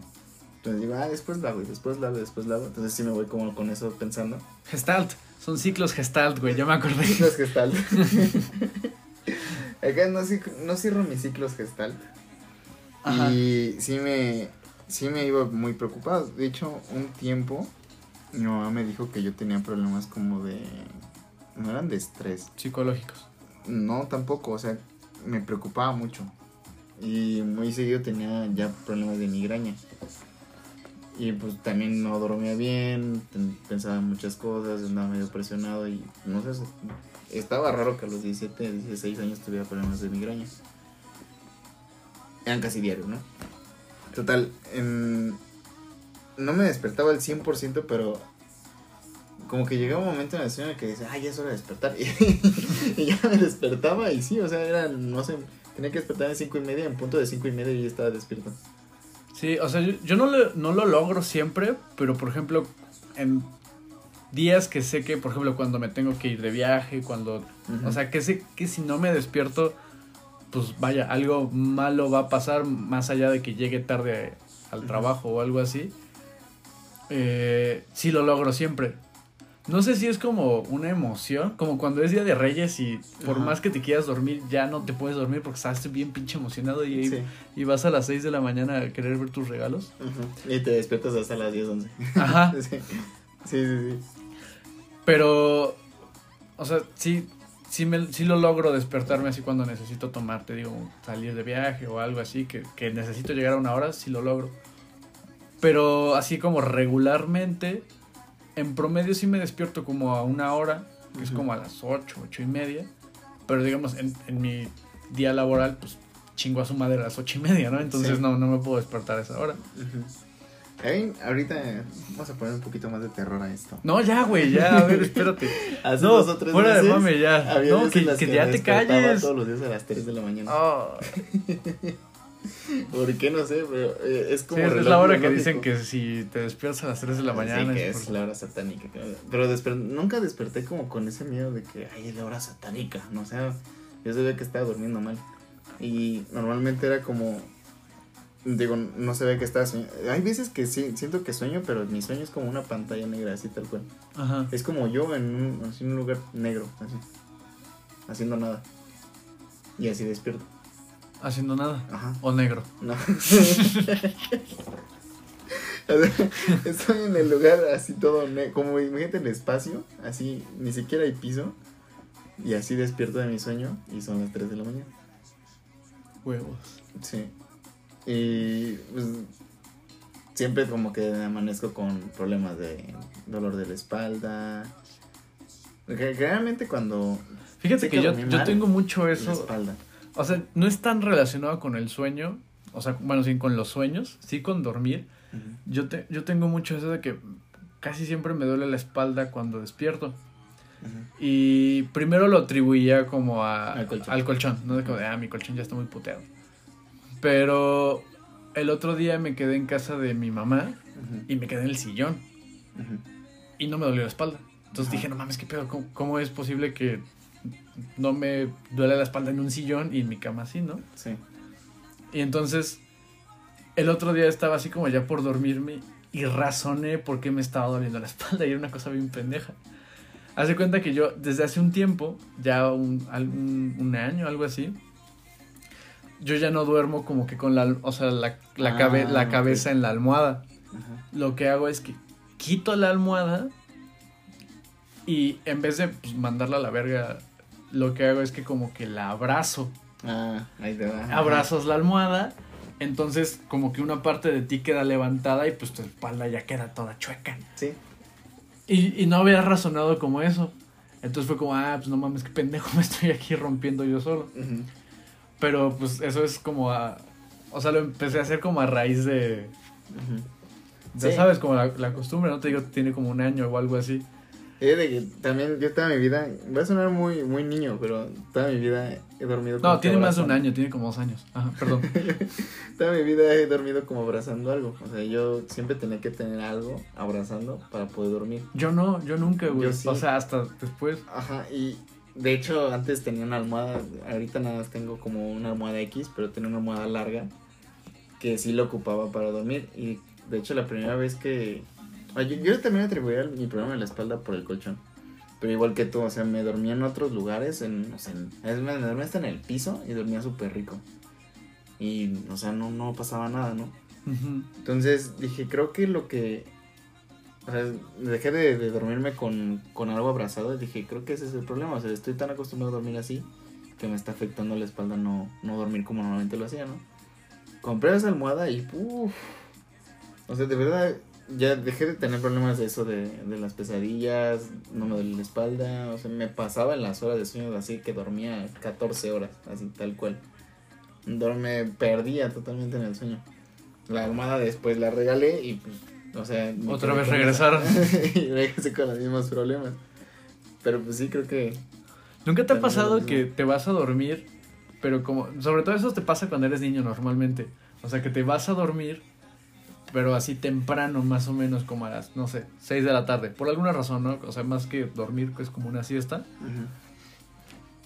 Entonces digo, ah, después lo hago, y después lo hago, y después lo hago. Entonces sí me voy como con eso pensando. Gestalt, son ciclos Gestalt, güey, ya me acordé. Ciclos gestalt. Acá no, no cierro mis ciclos gestalt. Ajá. Y sí me, sí me iba muy preocupado. De hecho, un tiempo mi mamá me dijo que yo tenía problemas como de no eran de estrés. Psicológicos. No, tampoco, o sea, me preocupaba mucho. Y muy seguido tenía ya problemas de migraña. Y pues también no dormía bien, pensaba en muchas cosas, andaba medio presionado y no sé, estaba raro que a los 17, 16 años tuviera problemas de migraña. Eran casi diarios, ¿no? Total, en- no me despertaba al 100%, pero como que llegaba un momento en el sueño en el que decía, ay, ya es hora de despertar. y ya me despertaba y sí, o sea, era, no sé, tenía que despertar a 5 y media, en punto de 5 y media y ya estaba despierto. Sí, o sea, yo, yo no, lo, no lo logro siempre, pero por ejemplo, en días que sé que, por ejemplo, cuando me tengo que ir de viaje, cuando, o sea, que sé que si no me despierto, pues vaya, algo malo va a pasar más allá de que llegue tarde al trabajo o algo así. Eh, sí lo logro siempre. No sé si es como una emoción, como cuando es Día de Reyes y por Ajá. más que te quieras dormir, ya no te puedes dormir porque estás bien pinche emocionado y, Sí. y vas a las 6 de la mañana a querer ver tus regalos. Y te despiertas hasta las 10, 11. Ajá. sí, sí, sí. sí. Pero, o sea, sí, sí, me, sí lo logro despertarme así cuando necesito tomar, te digo, salir de viaje o algo así, que, que necesito llegar a una hora, sí lo logro. Pero así como regularmente, en promedio sí me despierto como a una hora, que es como a las 8, 8 y media. Pero digamos, en, en mi día laboral, pues chingo a su madre a las 8 y media, ¿no? Entonces Sí. no, no me puedo despertar a esa hora. Ahí, ahorita eh, vamos a poner un poquito más de terror a esto. No, ya, güey, ya, a ver, espérate. Hace No, dos o tres fuera de meses, mame, ya. No, que, ya te calles. todos los días a las 3 de la mañana. Oh. ¿Por qué? No sé, pero eh, es Sí, como. es, la hora que dicen que si te despiertas a las 3 de la Sí, mañana que es es la hora satánica. Pero desper- nunca desperté como con ese miedo de que, ay, es la hora satánica. No, o sea, yo sabía que estaba durmiendo mal. Y normalmente era como. Digo, no se ve que estaba soñando. Hay veces que sí, siento que sueño, pero mi sueño es como una pantalla negra, así tal cual. Ajá. Es como yo en un, así en un lugar negro, así. Haciendo nada. Y así despierto. Haciendo nada. Ajá. O negro. No. Estoy en el lugar así todo, ne- como imagínate el espacio, así ni siquiera hay piso. Y así despierto de mi sueño y son las 3 de la mañana. Huevos. Sí. Y pues siempre como que amanezco con problemas de dolor de la espalda. Porque Generalmente cuando Fíjate que yo, yo tengo mucho la eso. espalda. O sea, no es tan relacionado con el sueño. O sea, bueno, sí, con los sueños. Sí, con dormir. Yo, te, yo tengo mucho eso de que casi siempre me duele la espalda cuando despierto. Y primero lo atribuía como a, Al colchón. al colchón, ¿no? De como de, ah, mi colchón ya está muy puteado. Pero el otro día me quedé en casa de mi mamá y me quedé en el sillón y no me dolió la espalda. Entonces dije, no mames, ¿qué pedo? ¿Cómo, cómo es posible que no me duele la espalda en un sillón y en mi cama así, no? Sí. Y entonces el otro día estaba así como ya por dormirme y razoné por qué me estaba doliendo la espalda y era una cosa bien pendeja. Hace cuenta que yo desde hace un tiempo, ya un, algún- un año, algo así, yo ya no duermo como que con la, o sea, la, la, Ah, cabe- la cabeza en la almohada. Ajá. Lo que hago es que quito la almohada y en vez de pues, mandarla a la verga, lo que hago es que como que la abrazo Ah, ahí te va. abrazas la almohada, entonces como que una parte de ti queda levantada y pues tu espalda ya queda toda chueca. Sí. Y, y no había razonado como eso. Entonces fue como, ah, pues no mames, qué pendejo me estoy aquí rompiendo yo solo. Pero pues eso es como a... O sea, lo empecé a hacer como a raíz de... Ya Sí. sabes, como la, la costumbre, ¿no? Te digo, tiene como un año o algo así. Fíjate que también yo toda mi vida, voy a sonar muy, muy niño, pero toda mi vida he dormido como No, tiene más de un año, tiene como dos años. Ajá, perdón. Toda mi vida he dormido como abrazando algo. O sea, yo siempre tenía que tener algo abrazando para poder dormir. Yo no, yo nunca, güey. Yo sí. O sea, hasta después. Ajá, y de hecho antes tenía una almohada, ahorita nada más tengo como una almohada X, pero tenía una almohada larga que sí lo ocupaba para dormir. Y de hecho la primera vez que... ah, Yo, yo también atribuía mi problema de la espalda por el colchón. Pero igual que tú, o sea, me dormía en otros lugares, en, o sea, en- me dormía hasta en el piso y dormía súper rico. Y, o sea, no, no pasaba nada, ¿no? Entonces dije, creo que lo que O sea, dejé de, de dormirme con, con algo abrazado y dije, creo que ese es el problema. O sea, estoy tan acostumbrado a dormir así que me está afectando la espalda no, no dormir como normalmente lo hacía, ¿no? Compré esa almohada y uff. O sea, de verdad, ya dejé de tener problemas de eso, de, de las pesadillas, no me duele la espalda. O sea, me pasaba en las horas de sueño así que dormía 14 horas, así tal cual. Me perdía totalmente en el sueño. La almohada después la regalé y pues, o sea... Otra vez regresaron. esa- y regresé con los mismos problemas. Pero pues sí, creo que... ¿Nunca te ha pasado que te vas a dormir, pero como, sobre todo eso te pasa cuando eres niño normalmente? O sea, que te vas a dormir, pero así temprano, más o menos como a las, no sé, 6 de la tarde, por alguna razón, ¿no? O sea, más que dormir, que es como una siesta.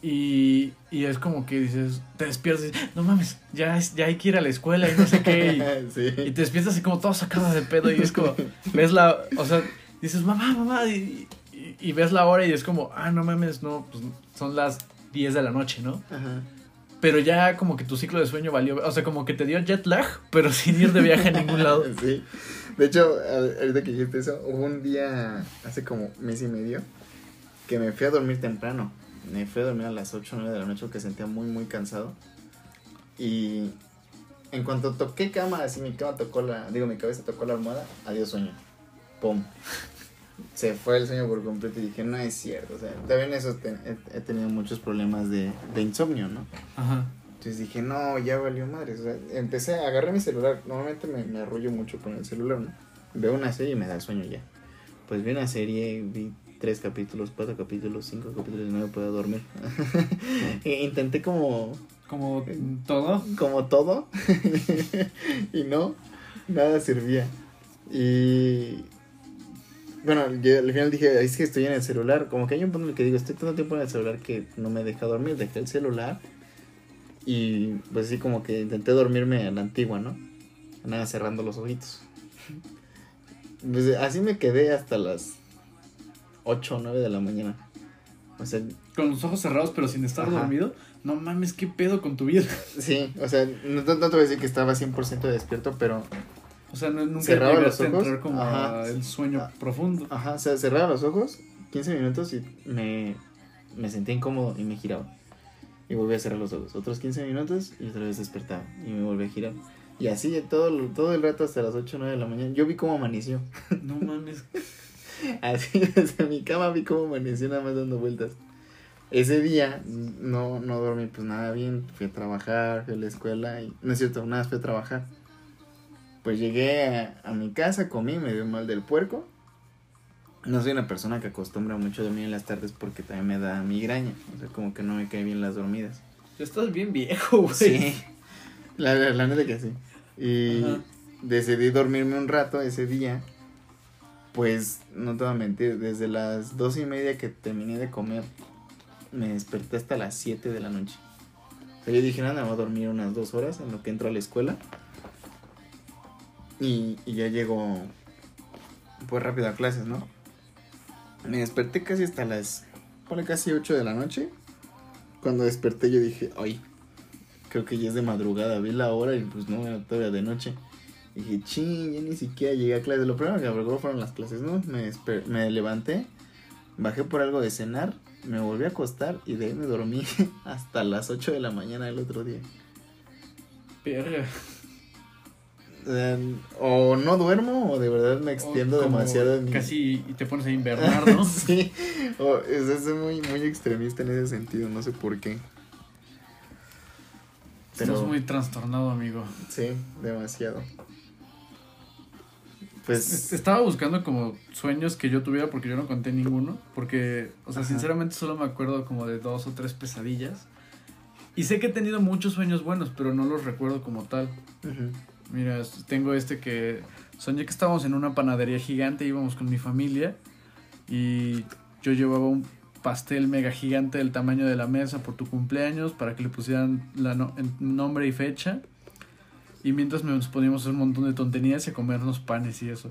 Y, y es como que dices, te despiertas y dices, no mames, ya, es- ya hay que ir a la escuela y no sé qué. Y, sí. y te despiertas así como todo sacado de pedo y es como, ves la, o sea, dices, mamá, mamá, y, y- y ves la hora y es como, ah, no mames, no, pues son las 10 de la noche, ¿no? Ajá. Pero ya como que tu ciclo de sueño valió, o sea, como que te dio jet lag, pero sin ir de viaje a ningún lado. Sí. De hecho, ahorita que dijiste eso, hubo un día, hace como mes y medio, que me fui a dormir temprano. Me fui a dormir a las 8 o 9 de la noche porque sentía muy, muy cansado. Y en cuanto toqué cama, así mi cama tocó la, digo, mi cabeza tocó la almohada, adiós sueño. Pum. Se fue el sueño por completo y dije, no es cierto. O sea, también eso te- he, he tenido muchos problemas de, de insomnio, ¿no? Ajá. Entonces dije, no, ya valió madre. O sea, empecé a agarrar mi celular. Normalmente me, me arrullo mucho con el celular, ¿no? Veo una serie y me da sueño ya. Pues vi una serie, vi tres capítulos, cuatro capítulos, cinco capítulos y no me puedo dormir. E Intenté como, Como todo. como todo y no, nada servía. Y bueno, yo al final dije, es que estoy en el celular. Como que hay un punto en el que digo, estoy tanto tiempo en el celular que no me deja dormir. Dejé el celular y pues así como que intenté dormirme a la antigua, ¿no? Nada, cerrando los ojitos. Pues así me quedé hasta las 8 o 9 de la mañana. O sea, Con los ojos cerrados, pero sin estar Ajá. dormido. No mames, qué pedo con tu vida. sí, o sea, no, a decir que estaba 100% despierto, pero O sea, no, nunca Cerraba los a ojos. entrar como Ajá. al sueño Ah. profundo. Ajá, o sea, cerraba los ojos, 15 minutos y me, me sentía incómodo y me giraba. Y volví a cerrar los ojos. Otros 15 minutos y otra vez despertaba y me volví a girar. Y así todo, todo el rato hasta las 8 o 9 de la mañana. Yo vi cómo amaneció. No mames. Así desde mi cama vi cómo amaneció nada más dando vueltas. Ese día no, no dormí pues nada bien. Fui a trabajar, fui a la escuela y... No es cierto, nada, más fui a trabajar. Pues llegué a, a mi casa, comí, me dio mal del puerco. No soy una persona que acostumbra mucho dormir en las tardes porque también me da migraña. O sea, como que no me caen bien las dormidas. Ya estás bien viejo, güey. Sí, la, la, la neta que sí. Y Ajá. decidí dormirme un rato ese día. Pues no te voy a mentir, desde las dos y media que terminé de comer, me desperté hasta las 7 de la noche. O sea, yo dije, nada, me voy a dormir unas dos horas en lo que entro a la escuela. Y, y ya llego pues rápido a clases, ¿no? Me desperté casi hasta las, ponle casi 8 de la noche. Cuando desperté yo dije, ay, creo que ya es de madrugada, vi la hora y pues no, era todavía de noche. Dije, ching, ya ni siquiera llegué a clase. Lo primero que me fueron las clases, ¿no? Me, me levanté, bajé por algo de cenar, me volví a acostar y de ahí me dormí hasta las 8 de la mañana del otro día. Verga. O sea, o no duermo o de verdad me extiendo O demasiado en mi... Casi y te pones a invernar, ¿no? sí, o, es, es muy, muy extremista en ese sentido, no sé por qué. Pero- Estás muy trastornado, amigo. Sí, demasiado. Pues... Est- Estaba buscando como sueños que yo tuviera porque yo no conté ninguno. Porque, o sea, Ajá. sinceramente solo me acuerdo como de dos o tres pesadillas. Y sé que he tenido muchos sueños buenos, pero no los recuerdo como tal. ujú. Mira, tengo este que soñé que estábamos en una panadería gigante, íbamos con mi familia y yo llevaba un pastel mega gigante del tamaño de la mesa por tu cumpleaños para que le pusieran la no- el nombre y fecha. Y mientras nos poníamos un montón de tonterías y a comernos panes y eso.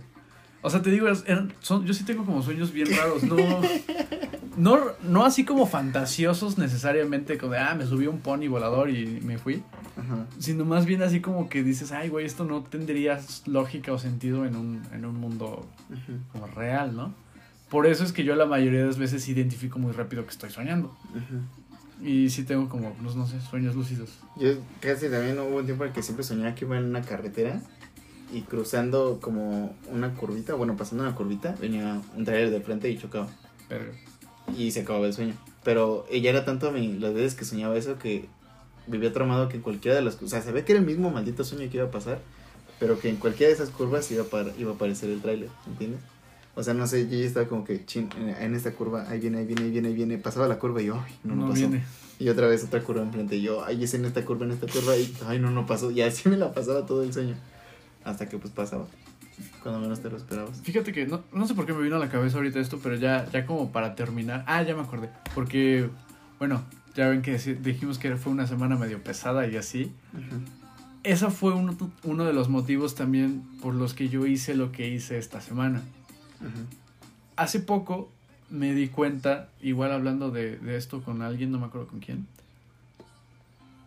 O sea, te digo, eran- son, yo sí tengo como sueños bien raros, no, no, no así como fantasiosos necesariamente, como de, ah, me subí un pony volador y me fui. Ajá. sino más bien así como que dices, ay, güey, esto no tendría lógica o sentido en un, en un mundo como real, ¿no? Por eso es que yo la mayoría de las veces identifico muy rápido que estoy soñando. ujú. Y sí tengo como, pues, no sé, sueños lúcidos. Yo casi también hubo un tiempo en el que siempre soñaba que iba en una carretera y cruzando como una curvita, bueno, pasando una curvita, venía un trailer de frente y chocaba. Pero, Y se acababa el sueño. Pero ella era tanto mi, las veces que soñaba eso que vivía traumado que en cualquiera de las cosas, o sea, se ve que era el mismo maldito sueño que iba a pasar, pero que en cualquiera de esas curvas iba a, par- iba a aparecer el tráiler, ¿entiendes? O sea, no sé, yo ya estaba como que, chin, en, en esta curva, ahí viene, ahí viene, ahí viene, ahí viene, pasaba la curva y yo, ay, no, no, no, pasó. viene. Y otra vez otra curva enfrente y yo, ay, es en esta curva, en esta curva, y ay, no, no pasó. Y así me la pasaba todo el sueño. Hasta que pues pasaba. Cuando menos te lo esperabas. Fíjate que no, no sé por qué me vino a la cabeza ahorita esto, pero ya, ya como para terminar. Ah, ya me acordé. Porque, bueno, ya ven que dijimos que fue una semana medio pesada y así. Esa fue uno, uno de los motivos también por los que yo hice lo que hice esta semana. Hace poco me di cuenta, igual hablando de, de esto con alguien, no me acuerdo con quién,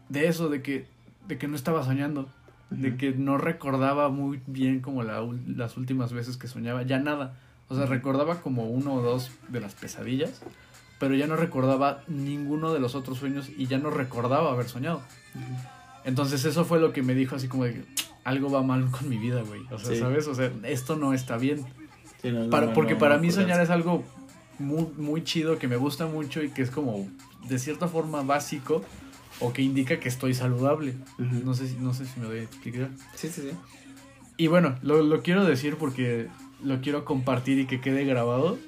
de eso, de que, de que no estaba soñando, de que no recordaba muy bien como la las últimas veces que soñaba, ya nada. O sea, recordaba como uno o dos de las pesadillas, pero ya no recordaba ninguno de los otros sueños y ya no recordaba haber soñado. Entonces eso fue lo que me dijo así como de algo va mal con mi vida, güey. O sea, Sí. ¿sabes? O sea, esto no está bien. Sí, no, no, Para- no, porque para mí soñar es algo muy, muy chido, que me gusta mucho y que es como de cierta forma básico o que indica que estoy saludable. No sé si, no sé si me doy a explicar. Sí, sí, sí. Y bueno, lo, lo quiero decir porque lo quiero compartir y que quede grabado.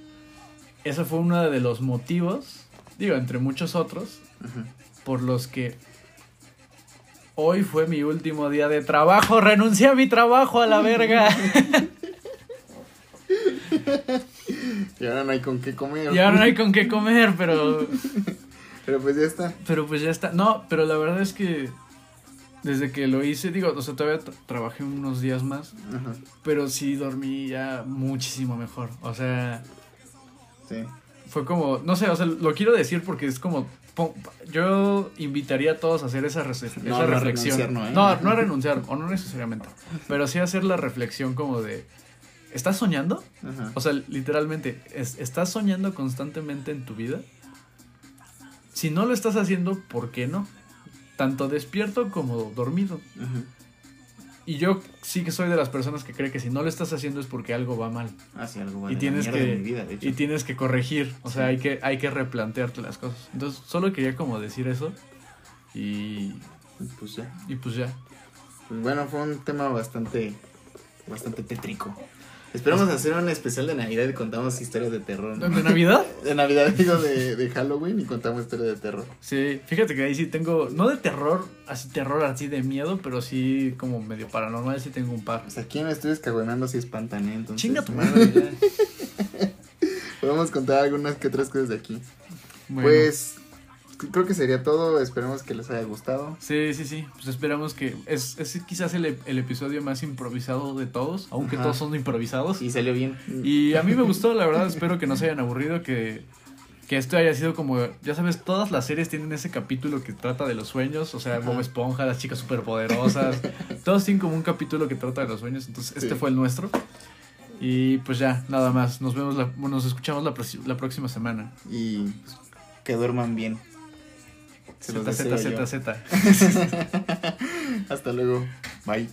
Ese fue uno de los motivos, digo, entre muchos otros, Ujú. por los que hoy fue mi último día de trabajo. Renuncié a mi trabajo a la verga. Y ahora no hay con qué comer. y ahora no hay con qué comer, pero Pero pues ya está. Pero pues ya está. No, pero la verdad es que desde que lo hice, digo, o sea, todavía tra- trabajé unos días más, Ajá. pero sí dormí ya muchísimo mejor. O sea, Sí. fue como, no sé, o sea, lo quiero decir porque es como, yo invitaría a todos a hacer esa, No, esa no reflexión. renunciar, ¿no, eh? no, no a renunciar, o no necesariamente, pero sí hacer la reflexión como de, ¿estás soñando? Ajá. O sea, literalmente, es- ¿estás soñando constantemente en tu vida? Si no lo estás haciendo, ¿por qué no? Tanto despierto como dormido. Y yo sí que soy de las personas que cree que si no lo estás haciendo es porque algo va mal. Ah, sí, algo va Y tienes que- en mi vida, de hecho. Y tienes que corregir. O sea, hay que, hay que replantearte las cosas. Entonces, solo quería como decir eso. Y, Pues ya. y pues ya. Pues bueno, fue un tema bastante, bastante tétrico. Esperamos hacer un especial de Navidad y contamos historias de terror. ¿no? ¿De Navidad? De Navidad, digo, de, de Halloween y contamos historias de terror. Sí, fíjate que ahí sí tengo, no de terror, así terror así de miedo, pero sí como medio paranormal, sí tengo un par. Pues aquí en Estudios Caguenando si espantan. Entonces, Chinga tu madre. Podemos contar algunas que otras cosas de aquí. Bueno. Pues creo que sería todo. Esperemos que les haya gustado. Sí, sí, sí. Pues esperamos que. Es, es quizás el, el episodio más improvisado de todos, aunque Ajá. todos son improvisados. Y salió bien. Y a mí me gustó, la verdad. Espero que no se hayan aburrido. Que, que esto haya sido como. Ya sabes, todas las series tienen ese capítulo que trata de los sueños. O sea, Ajá. Bob Esponja, las chicas superpoderosas. todos tienen como un capítulo que trata de los sueños. Entonces, este Sí. fue el nuestro. Y pues ya, nada más. Nos vemos, la, bueno, nos escuchamos la, la próxima semana. Y pues, que duerman bien. Z, Z, Z. Z. Hasta luego. Bye.